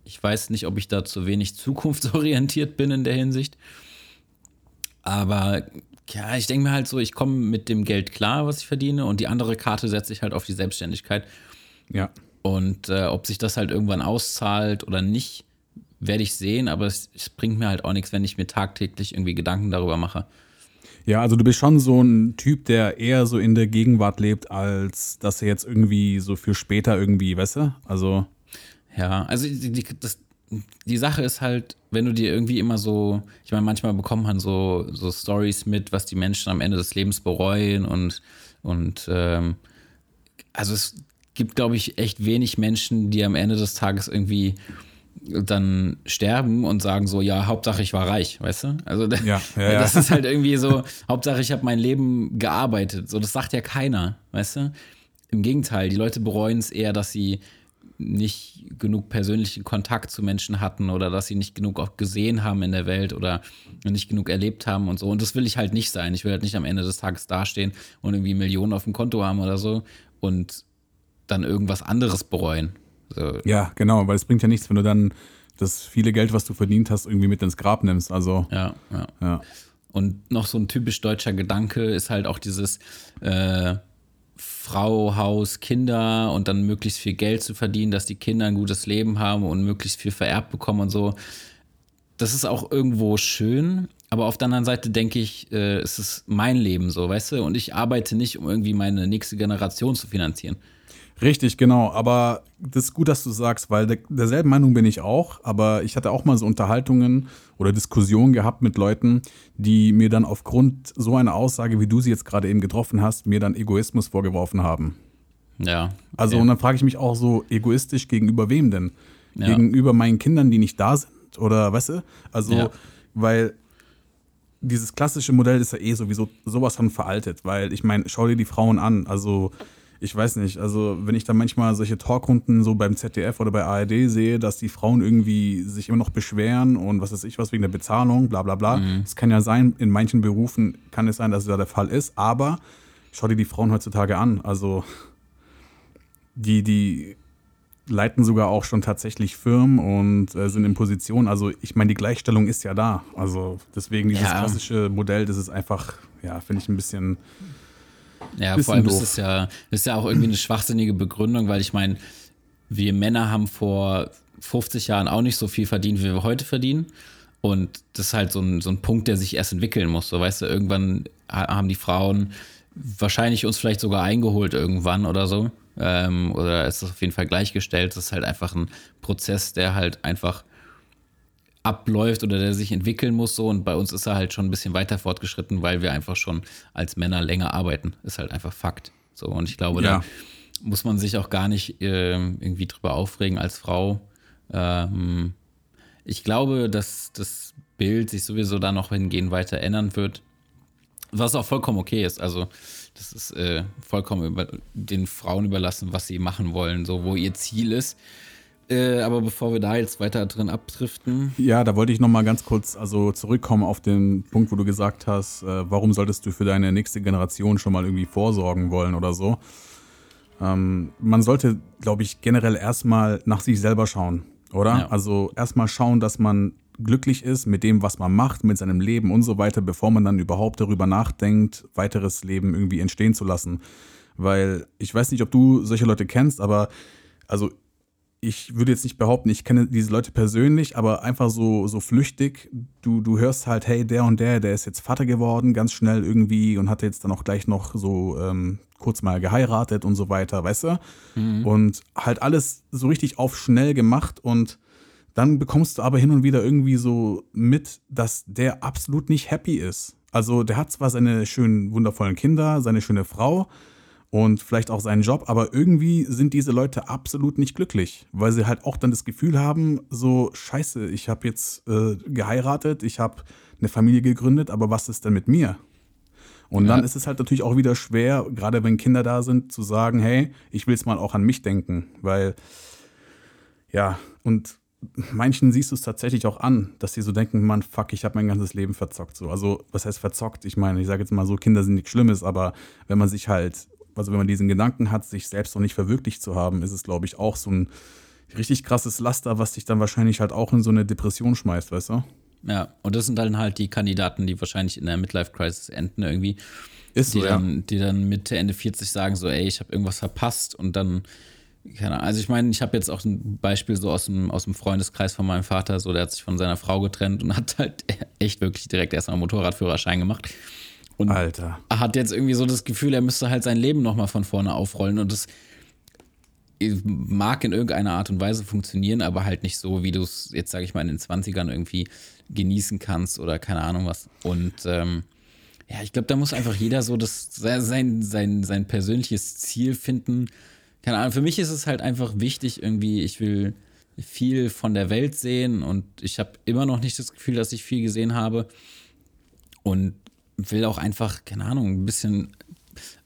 ich weiß nicht, ob ich da zu wenig zukunftsorientiert bin in der Hinsicht. Aber ja, ich denke mir halt so, ich komme mit dem Geld klar, was ich verdiene, und die andere Karte setze ich halt auf die Selbstständigkeit. Ja. Und äh, ob sich das halt irgendwann auszahlt oder nicht, werde ich sehen, aber es, es bringt mir halt auch nichts, wenn ich mir tagtäglich irgendwie Gedanken darüber mache. Ja, also du bist schon so ein Typ, der eher so in der Gegenwart lebt, als dass er jetzt irgendwie so für später irgendwie, weißt du? Also. Ja, also die, die, das, die Sache ist halt, wenn du dir irgendwie immer so, ich meine, manchmal bekommt man so, so Stories mit, was die Menschen am Ende des Lebens bereuen und, und ähm, also es gibt, glaube ich, echt wenig Menschen, die am Ende des Tages irgendwie dann sterben und sagen so, ja, Hauptsache ich war reich, weißt du? Also ja, [laughs] ja, ja. das ist halt irgendwie so, Hauptsache ich habe mein Leben gearbeitet. So, das sagt ja keiner, weißt du? Im Gegenteil, die Leute bereuen es eher, dass sie nicht genug persönlichen Kontakt zu Menschen hatten oder dass sie nicht genug auch gesehen haben in der Welt oder nicht genug erlebt haben und so. Und das will ich halt nicht sein. Ich will halt nicht am Ende des Tages dastehen und irgendwie Millionen auf dem Konto haben oder so und dann irgendwas anderes bereuen. So. Ja, genau, weil es bringt ja nichts, wenn du dann das viele Geld, was du verdient hast, irgendwie mit ins Grab nimmst. Also ja, ja. ja. Und noch so ein typisch deutscher Gedanke ist halt auch dieses äh, Frau, Haus, Kinder und dann möglichst viel Geld zu verdienen, dass die Kinder ein gutes Leben haben und möglichst viel vererbt bekommen und so. Das ist auch irgendwo schön, aber auf der anderen Seite denke ich, äh, es ist mein Leben so, weißt du? Und ich arbeite nicht, um irgendwie meine nächste Generation zu finanzieren. Richtig, genau. Aber das ist gut, dass du sagst, weil der, derselben Meinung bin ich auch. Aber ich hatte auch mal so Unterhaltungen oder Diskussionen gehabt mit Leuten, die mir dann aufgrund so einer Aussage, wie du sie jetzt gerade eben getroffen hast, mir dann Egoismus vorgeworfen haben. Ja. Also, okay. und dann frage ich mich auch so, egoistisch gegenüber wem denn? Ja. Gegenüber meinen Kindern, die nicht da sind? Oder, weißt du? Also, ja. weil dieses klassische Modell ist ja eh sowieso sowas von veraltet, weil ich meine, schau dir die Frauen an. Also, ich weiß nicht, also wenn ich da manchmal solche Talkrunden so beim ZDF oder bei ARD sehe, dass die Frauen irgendwie sich immer noch beschweren und was weiß ich was wegen der Bezahlung, bla bla bla. Mhm. Es mhm. kann ja sein, in manchen Berufen kann es sein, dass es da der Fall ist, aber schau dir die Frauen heutzutage an. Also die, die leiten sogar auch schon tatsächlich Firmen und äh, sind in Position. Also ich meine, die Gleichstellung ist ja da. Also deswegen dieses ja. klassische Modell, das ist einfach, ja, finde ich ein bisschen ja, vor allem doof. ist es ja, ist ja auch irgendwie eine schwachsinnige Begründung, weil ich meine, wir Männer haben vor 50 Jahren auch nicht so viel verdient, wie wir heute verdienen. Und das ist halt so ein, so ein Punkt, der sich erst entwickeln muss. So, weißt du, irgendwann haben die Frauen wahrscheinlich uns vielleicht sogar eingeholt irgendwann oder so. Ähm, oder ist es auf jeden Fall gleichgestellt. Das ist halt einfach ein Prozess, der halt einfach abläuft oder der sich entwickeln muss so und bei uns ist er halt schon ein bisschen weiter fortgeschritten, weil wir einfach schon als Männer länger arbeiten. Ist halt einfach Fakt. So und ich glaube, Ja. da muss man sich auch gar nicht ähm, irgendwie drüber aufregen als Frau. Ähm, ich glaube, dass das Bild sich sowieso da noch hingehend weiter ändern wird. Was auch vollkommen okay ist. Also, das ist äh, vollkommen über, den Frauen überlassen, was sie machen wollen, so wo ihr Ziel ist. Äh, aber bevor wir da jetzt weiter drin abdriften, Ja, da wollte ich noch mal ganz kurz also zurückkommen auf den Punkt, wo du gesagt hast, äh, warum solltest du für deine nächste Generation schon mal irgendwie vorsorgen wollen oder so. Ähm, man sollte, glaube ich, generell erstmal nach sich selber schauen, oder? Ja. Also erstmal schauen, dass man glücklich ist mit dem, was man macht, mit seinem Leben und so weiter, bevor man dann überhaupt darüber nachdenkt, weiteres Leben irgendwie entstehen zu lassen. Weil ich weiß nicht, ob du solche Leute kennst, aber also ich würde jetzt nicht behaupten, ich kenne diese Leute persönlich, aber einfach so, so flüchtig. Du, du hörst halt, hey, der und der, der ist jetzt Vater geworden, ganz schnell irgendwie und hat jetzt dann auch gleich noch so ähm, kurz mal geheiratet und so weiter, weißt du? Und halt alles so richtig auf schnell gemacht und dann bekommst du aber hin und wieder irgendwie so mit, dass der absolut nicht happy ist. Also der hat zwar seine schönen, wundervollen Kinder, seine schöne Frau und vielleicht auch seinen Job, aber irgendwie sind diese Leute absolut nicht glücklich, weil sie halt auch dann das Gefühl haben, so scheiße, ich habe jetzt äh, geheiratet, ich habe eine Familie gegründet, aber was ist denn mit mir? Und dann Ja. ist es halt natürlich auch wieder schwer, gerade wenn Kinder da sind, zu sagen, hey, ich will jetzt mal auch an mich denken, weil ja, und manchen siehst du es tatsächlich auch an, dass sie so denken, Mann, fuck, ich habe mein ganzes Leben verzockt. So. Also, was heißt verzockt? Ich meine, ich sage jetzt mal so, Kinder sind nichts Schlimmes, aber wenn man sich halt, also wenn man diesen Gedanken hat, sich selbst noch nicht verwirklicht zu haben, ist es, glaube ich, auch so ein richtig krasses Laster, was dich dann wahrscheinlich halt auch in so eine Depression schmeißt, weißt du? ja, und das sind dann halt die Kandidaten, die wahrscheinlich in der Midlife-Crisis enden irgendwie. Ist die, so, ja. dann, die dann Mitte, Ende 40 sagen so, ey, ich habe irgendwas verpasst und dann, keine Ahnung, also ich meine, ich habe jetzt auch ein Beispiel so aus dem, aus dem Freundeskreis von meinem Vater, so der hat sich von seiner Frau getrennt und hat halt [laughs] echt wirklich direkt erstmal Motorradführerschein gemacht. Und Alter. hat jetzt irgendwie so das Gefühl, er müsste halt sein Leben nochmal von vorne aufrollen und das mag in irgendeiner Art und Weise funktionieren, aber halt nicht so, wie du es jetzt, sage ich mal, in den 20ern irgendwie genießen kannst oder keine Ahnung was. Und ähm, ja, ich glaube, da muss einfach jeder so das, sein, sein, sein persönliches Ziel finden. Keine Ahnung, für mich ist es halt einfach wichtig, irgendwie, ich will viel von der Welt sehen und ich habe immer noch nicht das Gefühl, dass ich viel gesehen habe und will auch einfach, keine Ahnung, ein bisschen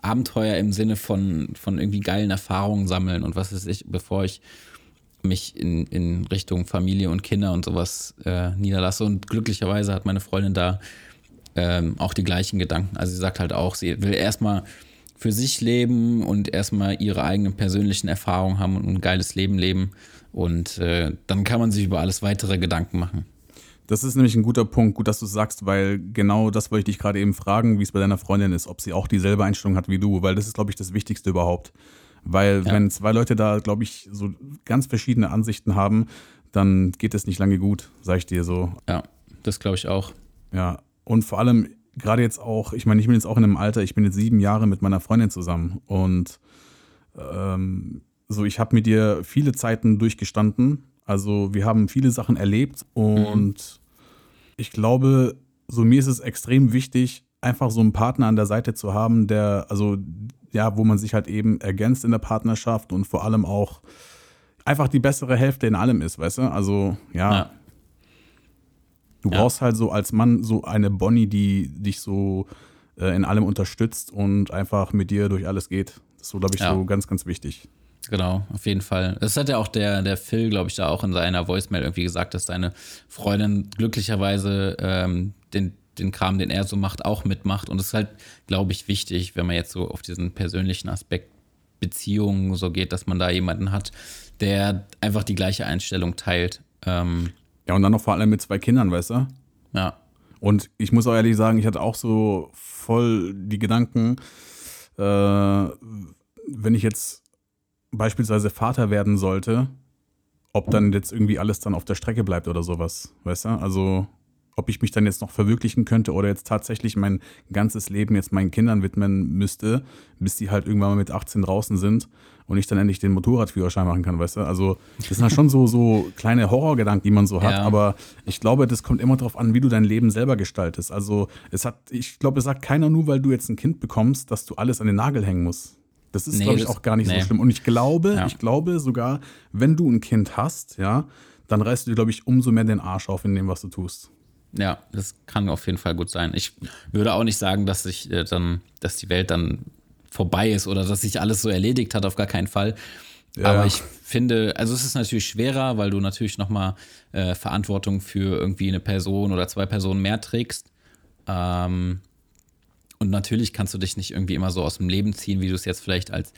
Abenteuer im Sinne von, von irgendwie geilen Erfahrungen sammeln und was weiß ich, bevor ich mich in, in Richtung Familie und Kinder und sowas äh, niederlasse. Und glücklicherweise hat meine Freundin da ähm, auch die gleichen Gedanken. Also sie sagt halt auch, sie will erstmal für sich leben und erstmal ihre eigenen persönlichen Erfahrungen haben und ein geiles Leben leben. Und äh, dann kann man sich über alles weitere Gedanken machen. Das ist nämlich ein guter Punkt, gut, dass du es sagst, weil genau das wollte ich dich gerade eben fragen, wie es bei deiner Freundin ist, ob sie auch dieselbe Einstellung hat wie du, weil das ist, glaube ich, das Wichtigste überhaupt. Weil Ja. wenn zwei Leute da, glaube ich, so ganz verschiedene Ansichten haben, dann geht es nicht lange gut, sag ich dir so. Ja, das glaube ich auch. Ja, und vor allem gerade jetzt auch, ich meine, ich bin jetzt auch in einem Alter, ich bin jetzt sieben Jahre mit meiner Freundin zusammen und ähm, so, ich habe mit ihr viele Zeiten durchgestanden. Also wir haben viele Sachen erlebt und ich glaube, so mir ist es extrem wichtig, einfach so einen Partner an der Seite zu haben, der, also ja, wo man sich halt eben ergänzt in der Partnerschaft und vor allem auch einfach die bessere Hälfte in allem ist, weißt du? Also ja, Ja. Du Ja. brauchst halt so als Mann so eine Bonnie, die dich so äh, in allem unterstützt und einfach mit dir durch alles geht. Das ist so, glaube ich, Ja. so ganz, ganz wichtig. Genau, auf jeden Fall. Das hat ja auch der, der Phil, glaube ich, da auch in seiner Voicemail irgendwie gesagt, dass seine Freundin glücklicherweise ähm, den, den Kram, den er so macht, auch mitmacht. Und das ist halt, glaube ich, wichtig, wenn man jetzt so auf diesen persönlichen Aspekt Beziehungen so geht, dass man da jemanden hat, der einfach die gleiche Einstellung teilt. Ähm, Ja, und dann noch vor allem mit zwei Kindern, weißt du? ja, Und ich muss auch ehrlich sagen, ich hatte auch so voll die Gedanken, äh, wenn ich jetzt beispielsweise Vater werden sollte, ob dann jetzt irgendwie alles dann auf der Strecke bleibt oder sowas, weißt du? Also ob ich mich dann jetzt noch verwirklichen könnte oder jetzt tatsächlich mein ganzes Leben jetzt meinen Kindern widmen müsste, bis die halt irgendwann mal mit 18 draußen sind und ich dann endlich den Motorradführerschein machen kann, weißt du? Also, das sind halt schon so, so kleine Horrorgedanken, die man so hat, Ja. aber ich glaube, das kommt immer darauf an, wie du dein Leben selber gestaltest. Also, es hat, ich glaube, es sagt keiner nur, weil du jetzt ein Kind bekommst, dass du alles an den Nagel hängen musst. Das ist, Nee, glaube ich, auch gar nicht nee. so schlimm. Und ich glaube, Ja. ich glaube sogar, wenn du ein Kind hast, ja, dann reißt du dir, glaube ich, umso mehr den Arsch auf in dem, was du tust. Ja, das kann auf jeden Fall gut sein. Ich würde auch nicht sagen, dass sich äh, dann, dass die Welt dann vorbei ist oder dass sich alles so erledigt hat, auf gar keinen Fall. Ja. Aber ich finde, also es ist natürlich schwerer, weil du natürlich nochmal äh, Verantwortung für irgendwie eine Person oder zwei Personen mehr trägst. Ähm, und natürlich kannst du dich nicht irgendwie immer so aus dem Leben ziehen, wie du es jetzt vielleicht als,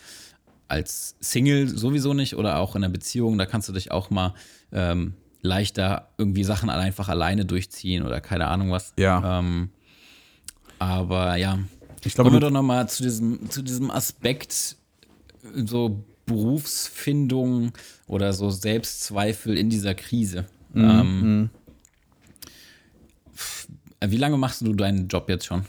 als Single sowieso nicht oder auch in einer Beziehung. Da kannst du dich auch mal ähm, leichter irgendwie Sachen einfach alleine durchziehen oder keine Ahnung was. Ja. Ähm, aber ja, Ich glaube, Kommen wir doch nochmal zu diesem, zu diesem Aspekt, so Berufsfindung oder so Selbstzweifel in dieser Krise. Mhm, Ähm, pf, wie lange machst du deinen Job jetzt schon?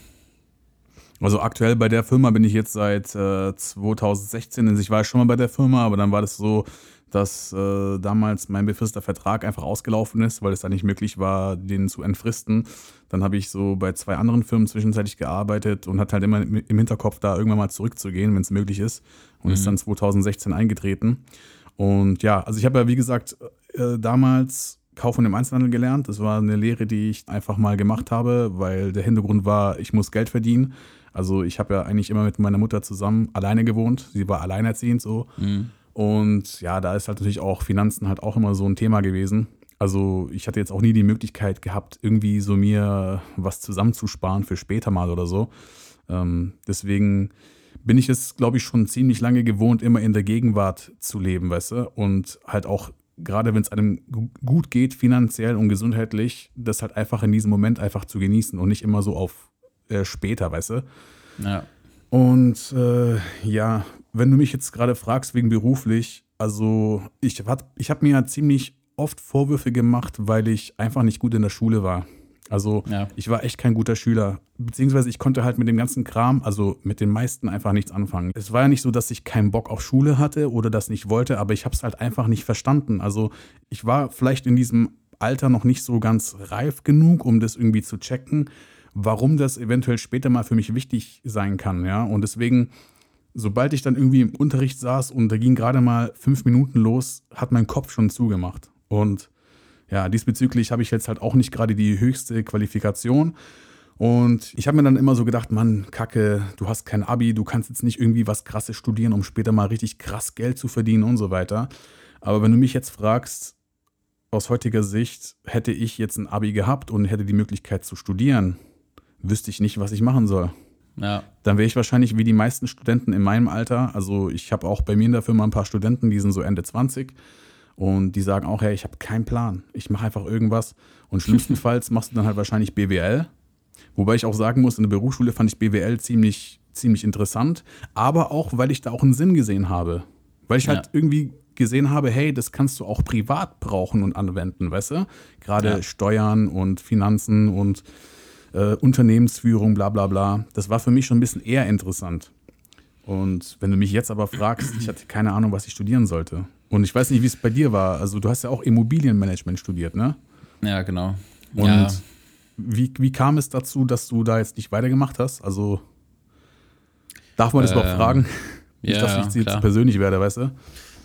Also aktuell bei der Firma bin ich jetzt seit äh, 2016. Also ich war schon mal bei der Firma, aber dann war das so, dass äh, damals mein befristeter Vertrag einfach ausgelaufen ist, weil es dann nicht möglich war, den zu entfristen. Dann habe ich so bei zwei anderen Firmen zwischenzeitlich gearbeitet und hatte halt immer im Hinterkopf, da irgendwann mal zurückzugehen, wenn es möglich ist. Und ist dann 2016 eingetreten. Und ja, also ich habe ja, wie gesagt, äh, damals Kauf und im Einzelhandel gelernt. Das war eine Lehre, die ich einfach mal gemacht habe, weil der Hintergrund war, ich muss Geld verdienen. Also ich habe ja eigentlich immer mit meiner Mutter zusammen alleine gewohnt. Sie war alleinerziehend so. Und ja, da ist halt natürlich auch Finanzen halt auch immer so ein Thema gewesen. Also ich hatte jetzt auch nie die Möglichkeit gehabt, irgendwie so mir was zusammenzusparen für später mal oder so. Ähm, deswegen bin ich es, glaube ich, schon ziemlich lange gewohnt, immer in der Gegenwart zu leben, weißt du? Und halt auch, gerade wenn es einem gu- gut geht, finanziell und gesundheitlich, das halt einfach in diesem Moment einfach zu genießen und nicht immer so auf äh, später, weißt du? Ja. Und äh, ja, wenn du mich jetzt gerade fragst wegen beruflich, also ich, hat- ich habe mir ja ziemlich oft Vorwürfe gemacht, weil ich einfach nicht gut in der Schule war. Also Ja. ich war echt kein guter Schüler. Beziehungsweise ich konnte halt mit dem ganzen Kram, also mit den meisten einfach nichts anfangen. Es war ja nicht so, dass ich keinen Bock auf Schule hatte oder das nicht wollte, aber ich habe es halt einfach nicht verstanden. Also ich war vielleicht in diesem Alter noch nicht so ganz reif genug, um das irgendwie zu checken, warum das eventuell später mal für mich wichtig sein kann, ja. Und deswegen, sobald ich dann irgendwie im Unterricht saß und da ging gerade mal fünf Minuten los, hat mein Kopf schon zugemacht. Und ja, diesbezüglich habe ich jetzt halt auch nicht gerade die höchste Qualifikation. Und ich habe mir dann immer so gedacht, Mann, Kacke, du hast kein Abi, du kannst jetzt nicht irgendwie was krasses studieren, um später mal richtig krass Geld zu verdienen und so weiter. Aber wenn du mich jetzt fragst, aus heutiger Sicht, hätte ich jetzt ein Abi gehabt und hätte die Möglichkeit zu studieren, wüsste ich nicht, was ich machen soll Ja. dann wäre ich wahrscheinlich wie die meisten Studenten in meinem Alter. Also ich habe auch bei mir in der Firma ein paar Studenten, die sind so Ende 20 und die sagen auch, hey, ich habe keinen Plan. Ich mache einfach irgendwas und schlimmstenfalls machst du dann halt wahrscheinlich BWL. Wobei ich auch sagen muss, in der Berufsschule fand ich BWL ziemlich, ziemlich interessant, aber auch, weil ich da auch einen Sinn gesehen habe. Weil ich halt Ja. irgendwie gesehen habe, hey, das kannst du auch privat brauchen und anwenden, weißt du? Gerade Ja. Steuern und Finanzen und äh, Unternehmensführung, bla bla bla. Das war für mich schon ein bisschen eher interessant. Und wenn du mich jetzt aber fragst, ich hatte keine Ahnung, was ich studieren sollte. Und ich weiß nicht, wie es bei dir war. Also du hast ja auch Immobilienmanagement studiert, ne? Ja, genau. Und ja. wie, wie kam es dazu, dass du da jetzt nicht weitergemacht hast? Also darf man das überhaupt Ähm, fragen? Nicht, ja, dass ja, ich jetzt klar. persönlich werde, weißt du?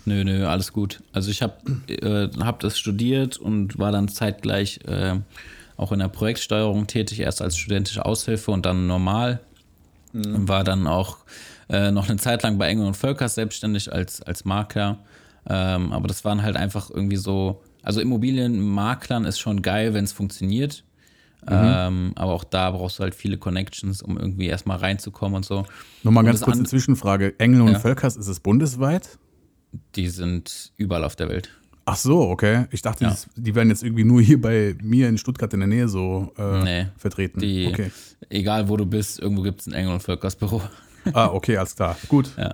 Nö, nö, alles gut. Also ich habe äh, hab das studiert und war dann zeitgleich äh, auch in der Projektsteuerung tätig, erst als studentische Aushilfe und dann normal. Und war dann auch äh, noch eine Zeit lang bei Engel und Völkers selbstständig als, als Makler. Ähm, aber das waren halt einfach irgendwie so, also Immobilienmaklern ist schon geil, wenn es funktioniert. Ähm, aber auch da brauchst du halt viele Connections, um irgendwie erstmal reinzukommen und so. Nochmal ganz kurz eine Zwischenfrage. Engel und Ja. Völkers, ist es bundesweit? Die sind überall auf der Welt. Ach so, okay. Ich dachte, Ja. die werden jetzt irgendwie nur hier bei mir in Stuttgart in der Nähe so äh, Nee. vertreten. Die, Okay. Egal wo du bist, irgendwo gibt es ein Engel- und Völkersbüro. [laughs] Ah, okay, alles klar. Gut. Ja.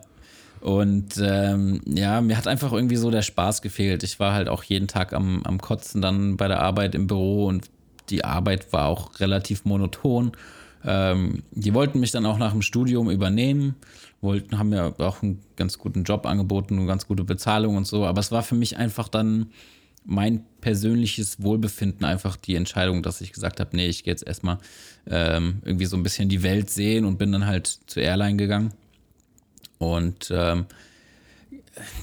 Und ähm, ja, mir hat einfach irgendwie so der Spaß gefehlt. Ich war halt auch jeden Tag am, am Kotzen dann bei der Arbeit im Büro und Die Arbeit war auch relativ monoton. Ähm, die wollten mich dann auch nach dem Studium übernehmen, wollten, haben mir auch einen ganz guten Job angeboten, eine ganz gute Bezahlung und so. Aber es war für mich einfach dann mein persönliches Wohlbefinden einfach die Entscheidung, dass ich gesagt habe, nee, ich gehe jetzt erstmal ähm, irgendwie so ein bisschen die Welt sehen und bin dann halt zur Airline gegangen. Und ähm,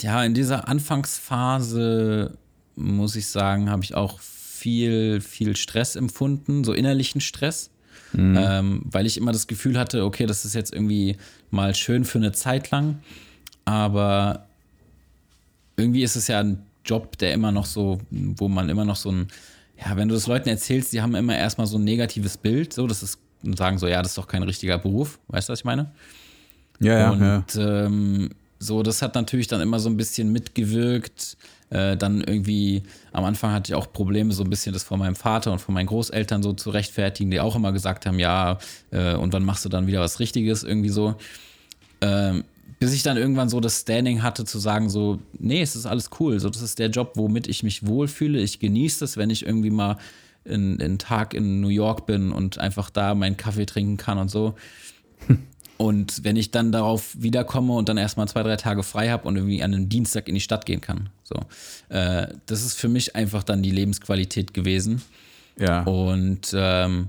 ja, in dieser Anfangsphase muss ich sagen, habe ich auch viel, viel Stress empfunden, so innerlichen Stress. Mhm. Ähm, weil ich immer das Gefühl hatte, okay, das ist jetzt irgendwie mal schön für eine Zeit lang, aber irgendwie ist es ja ein Job, der immer noch so, wo man immer noch so ein, ja, wenn du das Leuten erzählst, die haben immer erstmal so ein negatives Bild, so, das ist, und sagen so, ja, das ist doch kein richtiger Beruf, weißt du, was ich meine? Ja, ja. Und ja. Ähm, so, das hat natürlich dann immer so ein bisschen mitgewirkt. Äh, dann irgendwie, am Anfang hatte ich auch Probleme, so ein bisschen das von meinem Vater und von meinen Großeltern so zu rechtfertigen, die auch immer gesagt haben, ja, äh, und wann machst du dann wieder was Richtiges, irgendwie so. Ähm, bis ich dann irgendwann so das Standing hatte zu sagen, so, nee, es ist alles cool. So, das ist der Job, womit ich mich wohlfühle. Ich genieße es, wenn ich irgendwie mal einen Tag in New York bin und einfach da meinen Kaffee trinken kann und so. Und wenn ich dann darauf wiederkomme und dann erstmal zwei, drei Tage frei habe und irgendwie an einem Dienstag in die Stadt gehen kann. So. Äh, das ist für mich einfach dann die Lebensqualität gewesen. Ja. Und ähm,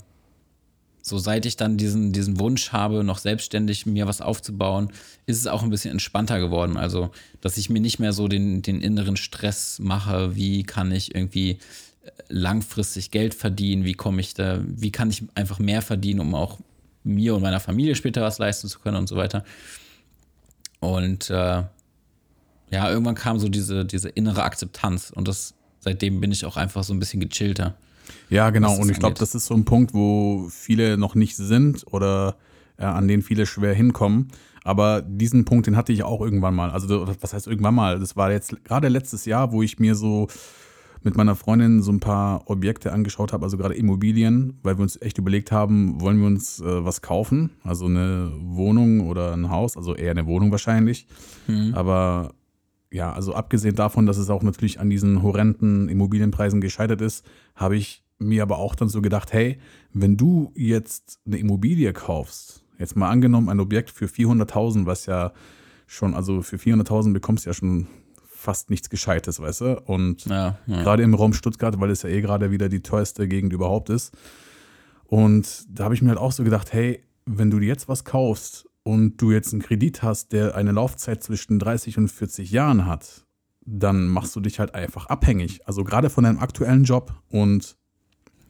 so seit ich dann diesen, diesen Wunsch habe, noch selbstständig mir was aufzubauen, ist es auch ein bisschen entspannter geworden. Also, dass ich mir nicht mehr so den, den inneren Stress mache, wie kann ich irgendwie äh, langfristig Geld verdienen, wie komme ich da, wie kann ich einfach mehr verdienen, um auch mir und meiner Familie später was leisten zu können und so weiter. Und äh, ja, irgendwann kam so diese, diese innere Akzeptanz und das seitdem bin ich auch einfach so ein bisschen gechillter. Ja, genau. Und ich glaube, das ist so ein Punkt, wo viele noch nicht sind oder äh, an den viele schwer hinkommen. Aber diesen Punkt, den hatte ich auch irgendwann mal. Also, was heißt irgendwann mal? Das war jetzt gerade letztes Jahr, wo ich mir so mit meiner Freundin so ein paar Objekte angeschaut habe, also gerade Immobilien, weil wir uns echt überlegt haben, wollen wir uns äh, was kaufen? Also eine Wohnung oder ein Haus, also eher eine Wohnung wahrscheinlich. Mhm. Aber ja, also abgesehen davon, dass es auch natürlich an diesen horrenden Immobilienpreisen gescheitert ist, habe ich mir aber auch dann so gedacht, hey, wenn du jetzt eine Immobilie kaufst, jetzt mal angenommen ein Objekt für 400.000, was ja schon, also für 400.000 bekommst du ja schon fast nichts Gescheites, weißt du? Und ja, ja. gerade im Raum Stuttgart, weil es ja eh gerade wieder die teuerste Gegend überhaupt ist. Und da habe ich mir halt auch so gedacht, hey, wenn du dir jetzt was kaufst und du jetzt einen Kredit hast, der eine Laufzeit zwischen 30 und 40 Jahren hat, dann machst du dich halt einfach abhängig. Also gerade von deinem aktuellen Job und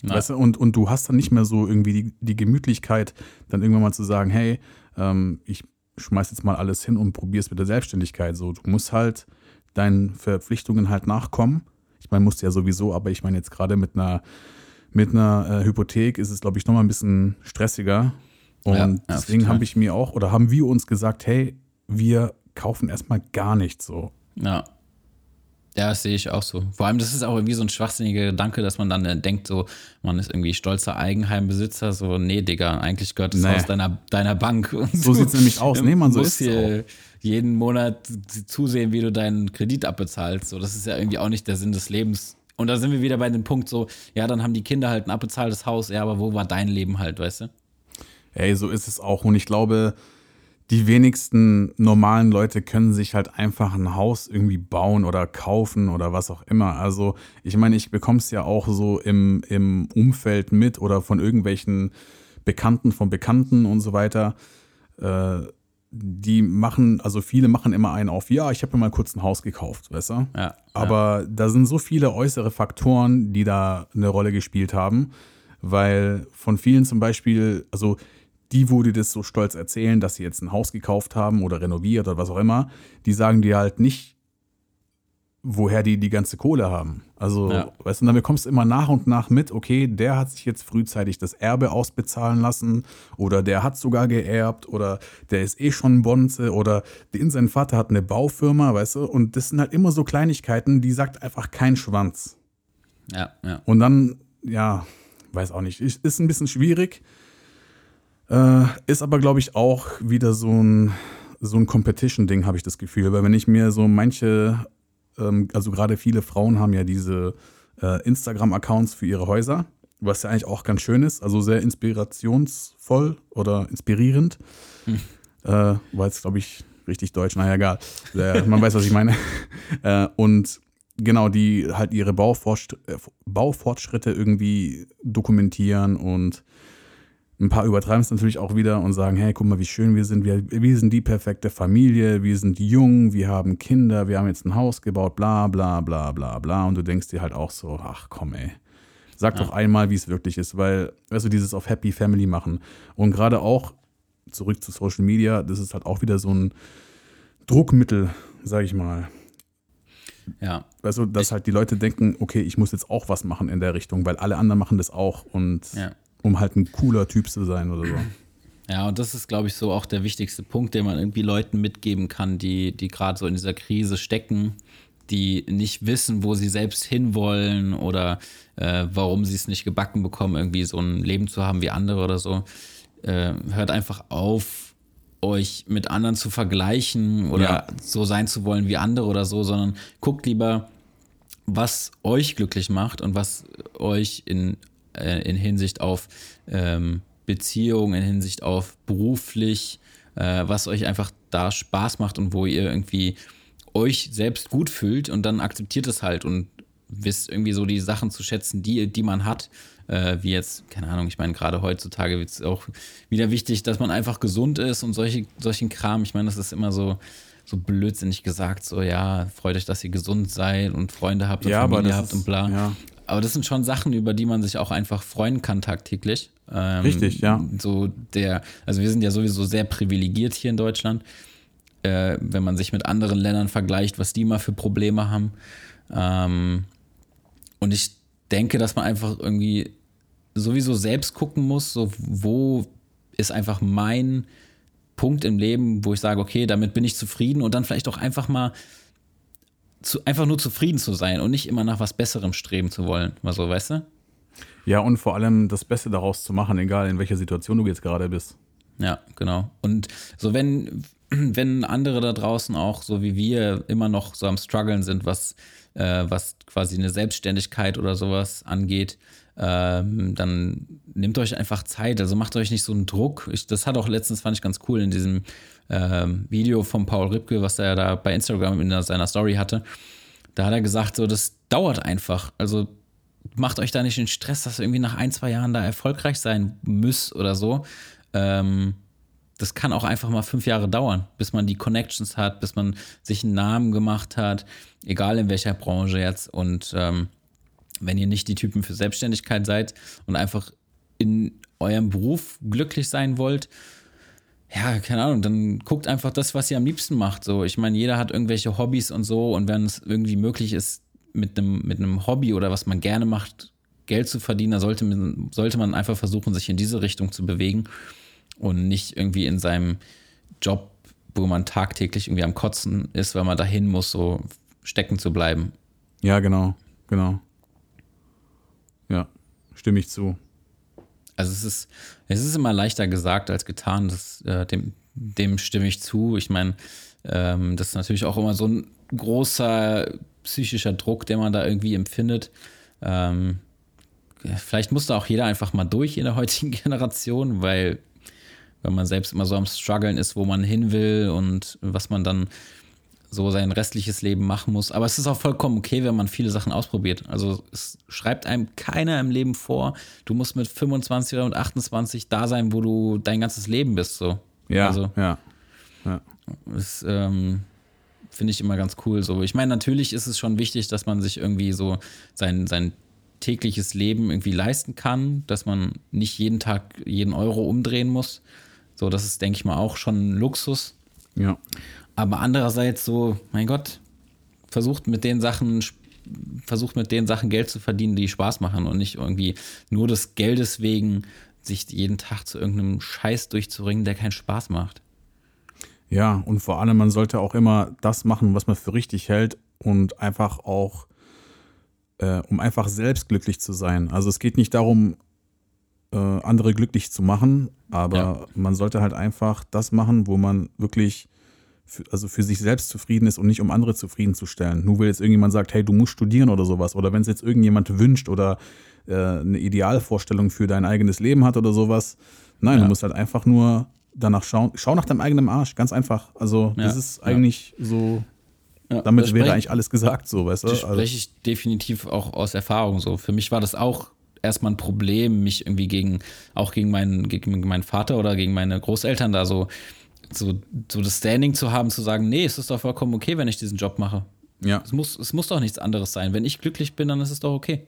Weißt du, und, und du hast dann nicht mehr so irgendwie die, die Gemütlichkeit, dann irgendwann mal zu sagen, hey, ähm, ich schmeiß jetzt mal alles hin und probier's mit der Selbstständigkeit. So, du musst halt deinen Verpflichtungen halt nachkommen. Ich meine, musst ja sowieso, aber ich meine jetzt gerade mit einer, mit einer äh, Hypothek ist es, glaube ich, nochmal ein bisschen stressiger. Und ja, deswegen habe ich mir auch, oder haben wir uns gesagt, hey, wir kaufen erstmal gar nichts so. Ja. Ja, das sehe ich auch so. Vor allem, das ist auch irgendwie so ein schwachsinniger Gedanke, dass man dann äh, denkt, so, man ist irgendwie stolzer Eigenheimbesitzer. So, nee, Digga, eigentlich gehört das nee. Haus deiner, deiner Bank. Und [laughs] so sieht es nämlich aus. Nee, man, so ist hier auch. jeden Monat zusehen, wie du deinen Kredit abbezahlst. So, das ist ja irgendwie auch nicht der Sinn des Lebens. Und da sind wir wieder bei dem Punkt so, ja, dann haben die Kinder halt ein abbezahltes Haus, ja, aber wo war dein Leben halt, weißt du? Ey, so ist es auch. Und ich glaube, die wenigsten normalen Leute können sich halt einfach ein Haus irgendwie bauen oder kaufen oder was auch immer. Also ich meine, ich bekomme es ja auch so im, im Umfeld mit oder von irgendwelchen Bekannten von Bekannten und so weiter. Äh, die machen, also viele machen immer einen auf, ja, ich habe mir mal kurz ein Haus gekauft, weißt du? Ja, Aber ja. da sind so viele äußere Faktoren, die da eine Rolle gespielt haben, weil von vielen zum Beispiel, also die, wo die das so stolz erzählen, dass sie jetzt ein Haus gekauft haben oder renoviert oder was auch immer, die sagen dir halt nicht, woher die die ganze Kohle haben. Also, ja. weißt du, dann bekommst du immer nach und nach mit, okay, der hat sich jetzt frühzeitig das Erbe ausbezahlen lassen oder der hat sogar geerbt oder der ist eh schon ein Bonze oder den sein Vater hat eine Baufirma, weißt du, und das sind halt immer so Kleinigkeiten, die sagt einfach kein Schwanz. Ja, ja. Und dann, ja, weiß auch nicht, ist ein bisschen schwierig. Äh, ist aber, glaube ich, auch wieder so ein, so ein Competition-Ding, habe ich das Gefühl. Weil wenn ich mir so manche, ähm, also gerade viele Frauen haben ja diese äh, Instagram-Accounts für ihre Häuser, was ja eigentlich auch ganz schön ist, also sehr inspirationsvoll oder inspirierend. Hm. Äh, war jetzt, glaube ich, richtig deutsch, naja, egal. Äh, man weiß, was ich meine. [laughs] Äh, und genau, die halt ihre äh, Baufortschritte irgendwie dokumentieren und ein paar übertreiben es natürlich auch wieder und sagen, hey, guck mal, wie schön wir sind. Wir, wir sind die perfekte Familie, wir sind jung, wir haben Kinder, wir haben jetzt ein Haus gebaut, bla bla bla bla bla. Und du denkst dir halt auch so, ach komm, ey. Sag ja. doch einmal, wie es wirklich ist, weil, weißt du, dieses auf Happy Family machen. Und gerade auch, zurück zu Social Media, das ist halt auch wieder so ein Druckmittel, sag ich mal. Ja. Weißt du, dass halt die Leute denken, okay, ich muss jetzt auch was machen in der Richtung, weil alle anderen machen das auch und ja um halt ein cooler Typ zu sein oder so. Ja, und das ist, glaube ich, so auch der wichtigste Punkt, den man irgendwie Leuten mitgeben kann, die, die gerade so in dieser Krise stecken, die nicht wissen, wo sie selbst hinwollen oder äh, warum sie es nicht gebacken bekommen, irgendwie so ein Leben zu haben wie andere oder so. Äh, hört einfach auf, euch mit anderen zu vergleichen oder ja. so sein zu wollen wie andere oder so, sondern guckt lieber, was euch glücklich macht und was euch in äh, in Hinsicht auf ähm, Beziehung, in Hinsicht auf beruflich, äh, was euch einfach da Spaß macht und wo ihr irgendwie euch selbst gut fühlt und dann akzeptiert es halt und wisst irgendwie so die Sachen zu schätzen, die, die man hat. Äh, wie jetzt, keine Ahnung, ich meine, gerade heutzutage wird es auch wieder wichtig, dass man einfach gesund ist und solche, solchen Kram. Ich meine, das ist immer so, so blödsinnig gesagt, so ja, freut euch, dass ihr gesund seid und Freunde habt und ja, Familie habt ist, und bla. Ja. Aber das sind schon Sachen, über die man sich auch einfach freuen kann tagtäglich. Ähm, Richtig, ja. So der, also wir sind ja sowieso sehr privilegiert hier in Deutschland, äh, wenn man sich mit anderen Ländern vergleicht, was die mal für Probleme haben. Ähm, und ich denke, dass man einfach irgendwie sowieso selbst gucken muss, so wo ist einfach mein Punkt im Leben, wo ich sage, okay, damit bin ich zufrieden und dann vielleicht auch einfach mal zu, einfach nur zufrieden zu sein und nicht immer nach was Besserem streben zu wollen. Mal so, weißt du? Ja, und vor allem das Beste daraus zu machen, egal in welcher Situation du jetzt gerade bist. Ja, genau. Und so, wenn, wenn andere da draußen auch, so wie wir, immer noch so am Struggeln sind, was, äh, was quasi eine Selbstständigkeit oder sowas angeht, ähm, dann nehmt euch einfach Zeit. Also macht euch nicht so einen Druck. Ich, das hat auch letztens, fand ich ganz cool, in diesem ähm, Video von Paul Ripke, was er da bei Instagram in seiner Story hatte. Da hat er gesagt, so, das dauert einfach. Also macht euch da nicht den Stress, dass ihr irgendwie nach ein, zwei Jahren da erfolgreich sein müsst oder so. Ähm, das kann auch einfach mal fünf Jahre dauern, bis man die Connections hat, bis man sich einen Namen gemacht hat, egal in welcher Branche jetzt. Und ähm, wenn ihr nicht die Typen für Selbstständigkeit seid und einfach in eurem Beruf glücklich sein wollt, ja, keine Ahnung, dann guckt einfach das, was ihr am liebsten macht. So, ich meine, jeder hat irgendwelche Hobbys und so und wenn es irgendwie möglich ist, mit einem, mit einem Hobby oder was man gerne macht, Geld zu verdienen, da sollte man, sollte man einfach versuchen, sich in diese Richtung zu bewegen und nicht irgendwie in seinem Job, wo man tagtäglich irgendwie am Kotzen ist, weil man dahin muss, so stecken zu bleiben. Ja, genau, genau. Ja, stimme ich zu. Also es ist, es ist immer leichter gesagt als getan, das, äh, dem, dem stimme ich zu. Ich meine, ähm, das ist natürlich auch immer so ein großer psychischer Druck, den man da irgendwie empfindet. Ähm, vielleicht muss da auch jeder einfach mal durch in der heutigen [laughs] Generation, weil wenn man selbst immer so am Struggeln ist, wo man hin will und was man dann so sein restliches Leben machen muss. Aber es ist auch vollkommen okay, wenn man viele Sachen ausprobiert. Also es schreibt einem keiner im Leben vor, du musst mit 25 oder mit 28 da sein, wo du dein ganzes Leben bist. So. Ja, also, ja. ja. Das ähm, finde ich immer ganz cool. So. Ich meine, natürlich ist es schon wichtig, dass man sich irgendwie so sein, sein tägliches Leben irgendwie leisten kann, dass man nicht jeden Tag jeden Euro umdrehen muss. So, das ist, denke ich mal, auch schon ein Luxus. Ja. Aber andererseits so, mein Gott, versucht mit den Sachen, versucht mit den Sachen Geld zu verdienen, die Spaß machen und nicht irgendwie nur des Geldes wegen sich jeden Tag zu irgendeinem Scheiß durchzuringen, der keinen Spaß macht. Ja, und vor allem, man sollte auch immer das machen, was man für richtig hält und einfach auch, äh, um einfach selbst glücklich zu sein. Also es geht nicht darum, äh, andere glücklich zu machen, aber ja. man sollte halt einfach das machen, wo man wirklich für, also für sich selbst zufrieden ist und nicht um andere zufriedenzustellen. Nur weil jetzt irgendjemand sagt, hey, du musst studieren oder sowas. Oder wenn es jetzt irgendjemand wünscht oder äh, eine Idealvorstellung für dein eigenes Leben hat oder sowas. Nein, Ja. du musst halt einfach nur danach schauen. Schau nach deinem eigenen Arsch, ganz einfach. Also, das Ja, ist ja. eigentlich so, Ja, damit das wäre eigentlich alles gesagt, so, weißt du? Das Also, spreche ich definitiv auch aus Erfahrung so. Für mich war das auch erstmal ein Problem, mich irgendwie gegen, auch gegen meinen, gegen meinen Vater oder gegen meine Großeltern da so, so, so das Standing zu haben, zu sagen, nee, es ist doch vollkommen okay, wenn ich diesen Job mache. ja. Es muss, es muss doch nichts anderes sein. Wenn ich glücklich bin, dann ist es doch okay.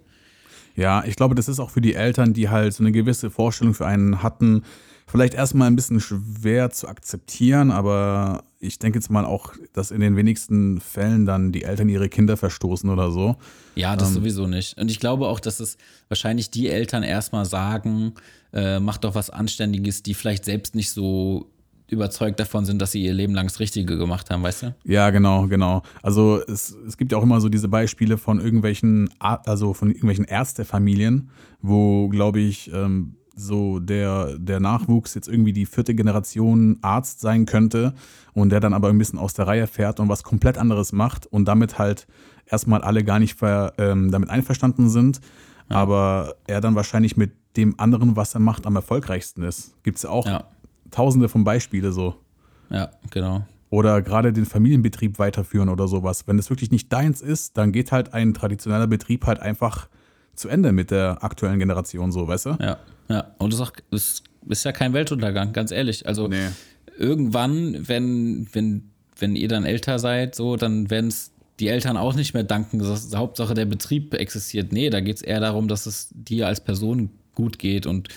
Ja, ich glaube, das ist auch für die Eltern, die halt so eine gewisse Vorstellung für einen hatten, vielleicht erstmal ein bisschen schwer zu akzeptieren, aber ich denke jetzt mal auch, dass in den wenigsten Fällen dann die Eltern ihre Kinder verstoßen oder so. Ja, das sowieso nicht. Und ich glaube auch, dass es wahrscheinlich die Eltern erstmal sagen, äh, mach doch was Anständiges, die vielleicht selbst nicht so überzeugt davon sind, dass sie ihr Leben lang das Richtige gemacht haben, weißt du? Ja, genau, genau. Also es, es gibt ja auch immer so diese Beispiele von irgendwelchen, also von irgendwelchen Ärztefamilien, wo, glaube ich, ähm, so der, der Nachwuchs jetzt irgendwie die vierte Generation Arzt sein könnte und der dann aber ein bisschen aus der Reihe fährt und was komplett anderes macht und damit halt erstmal alle gar nicht ver, ähm, damit einverstanden sind, aber er dann wahrscheinlich mit dem anderen, was er macht, am erfolgreichsten ist. Gibt es ja auch Ja, tausende von Beispiele so ja, genau. oder gerade den Familienbetrieb weiterführen oder sowas. Wenn es wirklich nicht deins ist, dann geht halt ein traditioneller Betrieb halt einfach zu Ende mit der aktuellen Generation, so, weißt du? Ja, ja. Und es ist, auch, es ist ja kein Weltuntergang, ganz ehrlich. Also Nee. irgendwann, wenn, wenn, wenn ihr dann älter seid, so, dann werden es die Eltern auch nicht mehr danken. Das ist Hauptsache der Betrieb existiert. Nee, da geht es eher darum, dass es dir als Person gut geht und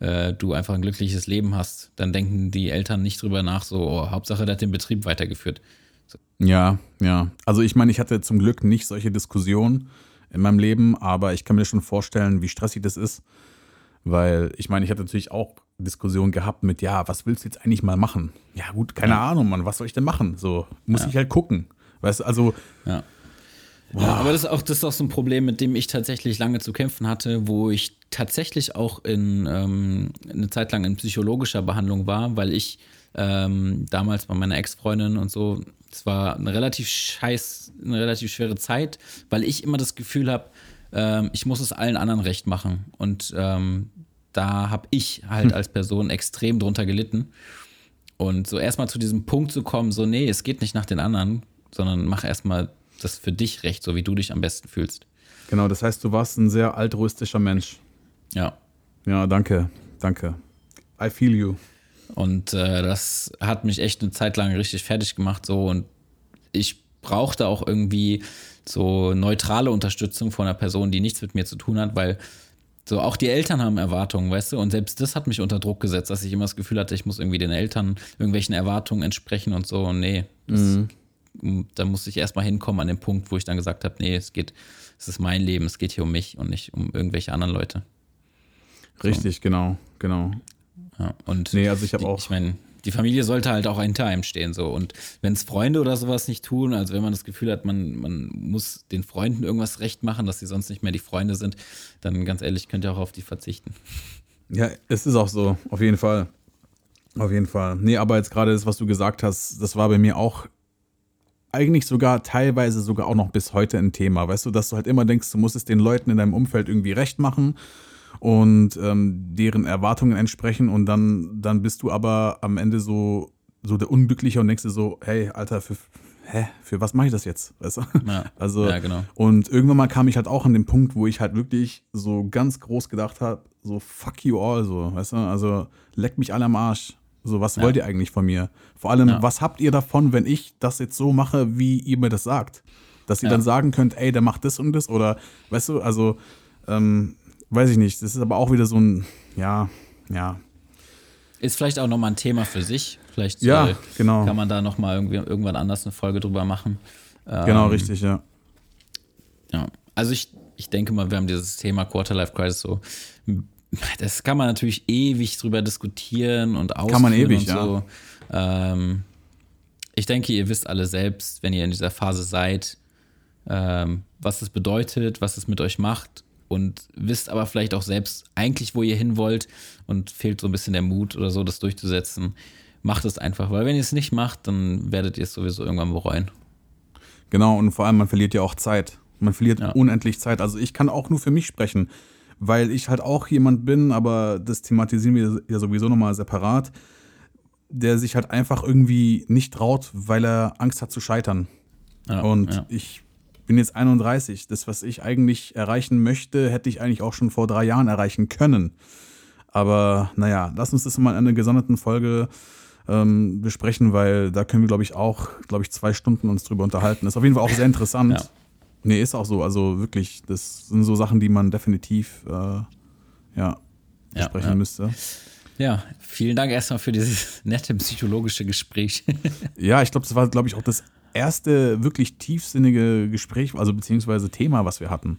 äh, du einfach ein glückliches Leben hast. Dann denken die Eltern nicht drüber nach, so, oh, Hauptsache der hat den Betrieb weitergeführt. Ja, ja. Also ich meine, ich hatte zum Glück nicht solche Diskussionen in meinem Leben, aber ich kann mir schon vorstellen, wie stressig das ist. Weil ich meine, ich hatte natürlich auch Diskussionen gehabt mit, ja, was willst du jetzt eigentlich mal machen? Ja, gut, keine Ahnung, Mann, was soll ich denn machen? So, muss ich halt gucken. Weißt du, also, Ja. Ja, aber das ist, auch, das ist auch so ein Problem, mit dem ich tatsächlich lange zu kämpfen hatte, wo ich tatsächlich auch in ähm, eine Zeit lang in psychologischer Behandlung war, weil ich ähm, damals bei meiner Ex-Freundin und so, es war eine relativ scheiß, eine relativ schwere Zeit, weil ich immer das Gefühl habe, ähm, ich muss es allen anderen recht machen. Und ähm, da habe ich halt als Person extrem drunter gelitten. Und so erstmal zu diesem Punkt zu kommen, so, nee, es geht nicht nach den anderen, sondern mach erstmal das für dich recht, so wie du dich am besten fühlst. genau, das heißt, du warst ein sehr altruistischer Mensch. Ja. Ja, danke, danke. I feel you. Und äh, das hat mich echt eine Zeit lang richtig fertig gemacht, so und ich brauchte auch irgendwie so neutrale Unterstützung von einer Person, die nichts mit mir zu tun hat, weil so auch die Eltern haben Erwartungen, weißt du, und selbst das hat mich unter Druck gesetzt, dass ich immer das Gefühl hatte, ich muss irgendwie den Eltern irgendwelchen Erwartungen entsprechen und so. Und nee, das, da musste ich erstmal hinkommen an den Punkt, wo ich dann gesagt habe, nee, es geht, es ist mein Leben, es geht hier um mich und nicht um irgendwelche anderen Leute. Richtig, genau, genau. Ja, und Nee, also ich habe auch- Ich meine, die Familie sollte halt auch hinter einem stehen. So. Und wenn es Freunde oder sowas nicht tun, also wenn man das Gefühl hat, man, man muss den Freunden irgendwas recht machen, dass sie sonst nicht mehr die Freunde sind, dann ganz ehrlich, könnt ihr auch auf die verzichten. Ja, es ist auch so, auf jeden Fall. Auf jeden Fall. Nee, aber jetzt gerade das, was du gesagt hast, das war bei mir auch eigentlich sogar teilweise sogar auch noch bis heute ein Thema. Weißt du, dass du halt immer denkst, du musst es den Leuten in deinem Umfeld irgendwie recht machen und ähm, deren Erwartungen entsprechen und dann, dann bist du aber am Ende so, so der Unglückliche und denkst dir so, hey, Alter, für, hä, für was mache ich das jetzt? Weißt du? Ja. [laughs] Also, Ja, genau. und irgendwann mal kam ich halt auch an den Punkt, wo ich halt wirklich so ganz groß gedacht habe, so fuck you all, so, weißt du, also leckt mich alle am Arsch. So, was wollt ihr eigentlich von mir? Vor allem, Ja. was habt ihr davon, wenn ich das jetzt so mache, wie ihr mir das sagt? Dass ihr Ja. dann sagen könnt, ey, der macht das und das oder, weißt du, also, ähm, weiß ich nicht. Das ist aber auch wieder so ein, ja, ja, Ist vielleicht auch nochmal ein Thema für sich. Vielleicht Ja, äh, genau. kann man da nochmal irgendwann anders eine Folge drüber machen. genau, Ähm, richtig, ja. Ja, also ich, ich denke mal, wir haben dieses Thema Quarterlife Crisis so. Das kann man natürlich ewig drüber diskutieren und ausführen man ewig, und so. Ähm, ich denke, ihr wisst alle selbst, wenn ihr in dieser Phase seid, ähm, was es bedeutet, was es mit euch macht und wisst aber vielleicht auch selbst eigentlich, wo ihr hin wollt und fehlt so ein bisschen der Mut oder so, das durchzusetzen. Macht es einfach, weil wenn ihr es nicht macht, dann werdet ihr es sowieso irgendwann bereuen. Genau, und vor allem, man verliert ja auch Zeit. Man verliert Ja. unendlich Zeit. Also ich kann auch nur für mich sprechen. weil ich halt auch jemand bin, aber das thematisieren wir ja sowieso nochmal separat, der sich halt einfach irgendwie nicht traut, weil er Angst hat zu scheitern. Ja, Und ja. ich bin jetzt 31. Das, was ich eigentlich erreichen möchte, hätte ich eigentlich auch schon vor drei Jahren erreichen können. Aber naja, lass uns das mal in einer gesonderten Folge ähm, besprechen, weil da können wir, glaube ich, auch, glaube ich, zwei Stunden uns drüber unterhalten. ist auf jeden Fall auch sehr interessant. Ja. Nee, ist auch so. Also wirklich, das sind so Sachen, die man definitiv äh, ja, besprechen ja. müsste. Ja, vielen Dank erstmal für dieses nette psychologische Gespräch. Ja, ich glaube, das war, glaube ich, auch das erste wirklich tiefsinnige Gespräch, also beziehungsweise Thema, was wir hatten.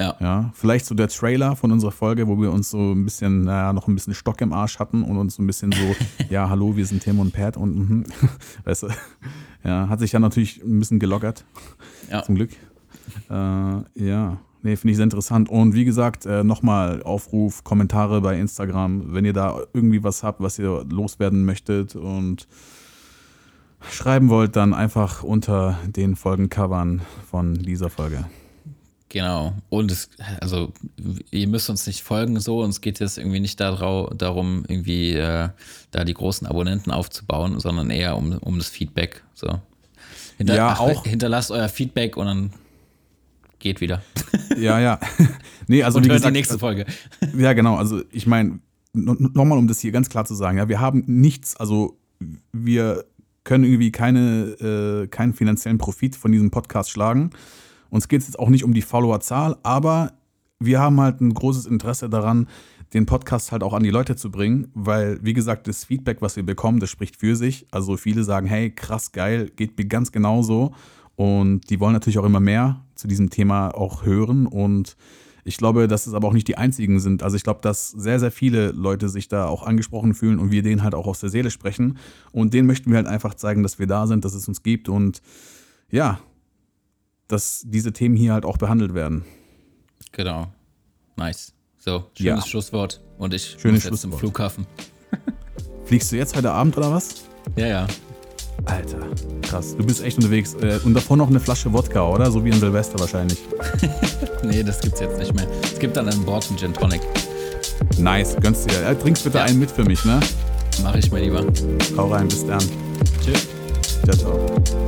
ja. Ja, vielleicht so der Trailer von unserer Folge, wo wir uns so ein bisschen, naja, noch ein bisschen Stock im Arsch hatten und uns so ein bisschen so, [laughs] ja, hallo, wir sind Tim und Pat und, mhm, [laughs] weißt du, ja, hat sich ja natürlich ein bisschen gelockert, Ja. zum Glück. Äh, ja, nee, finde ich sehr interessant. Und wie gesagt, äh, nochmal Aufruf, Kommentare bei Instagram, wenn ihr da irgendwie was habt, was ihr loswerden möchtet und schreiben wollt, dann einfach unter den Folgencovern von dieser Folge. Genau. Und es, also, ihr müsst uns nicht folgen so. Uns geht jetzt irgendwie nicht darau, darum, irgendwie äh, da die großen Abonnenten aufzubauen, sondern eher um, um das Feedback. So. Hinter, Ja, auch. Hinterlasst euer Feedback und dann geht wieder. [laughs] Ja, ja. [laughs] nee, also und wie hört gesagt, die nächste Folge. [laughs] Ja, genau. Also ich meine, nochmal, um das hier ganz klar zu sagen, ja, wir haben nichts, also wir können irgendwie keine, äh, keinen finanziellen Profit von diesem Podcast schlagen. Uns geht es jetzt auch nicht um die Followerzahl, aber wir haben halt ein großes Interesse daran, den Podcast halt auch an die Leute zu bringen, weil, wie gesagt, das Feedback, was wir bekommen, das spricht für sich. Also viele sagen, hey, krass, geil, geht mir ganz genauso. Und die wollen natürlich auch immer mehr zu diesem Thema auch hören. Und ich glaube, dass es aber auch nicht die einzigen sind. Also ich glaube, dass sehr, sehr viele Leute sich da auch angesprochen fühlen und wir denen halt auch aus der Seele sprechen. Und denen möchten wir halt einfach zeigen, dass wir da sind, dass es uns gibt und ja, dass diese Themen hier halt auch behandelt werden. Genau. Nice. So, schönes Ja. Schlusswort. Und ich Schönes muss jetzt zum. Flughafen. [laughs] Fliegst du jetzt heute Abend oder was? Ja, ja. Alter, krass. Du bist echt unterwegs. Äh, Und davor noch eine Flasche Wodka, oder? So wie in Silvester wahrscheinlich. [laughs] Nee, das gibt's jetzt nicht mehr. Es gibt dann an Bord einen Gin Tonic. Nice, gönnst dir. Trinkst bitte Ja. einen mit für mich, ne? Mache ich mal lieber. Hau rein, bis dann. Tschüss. Ciao, ciao.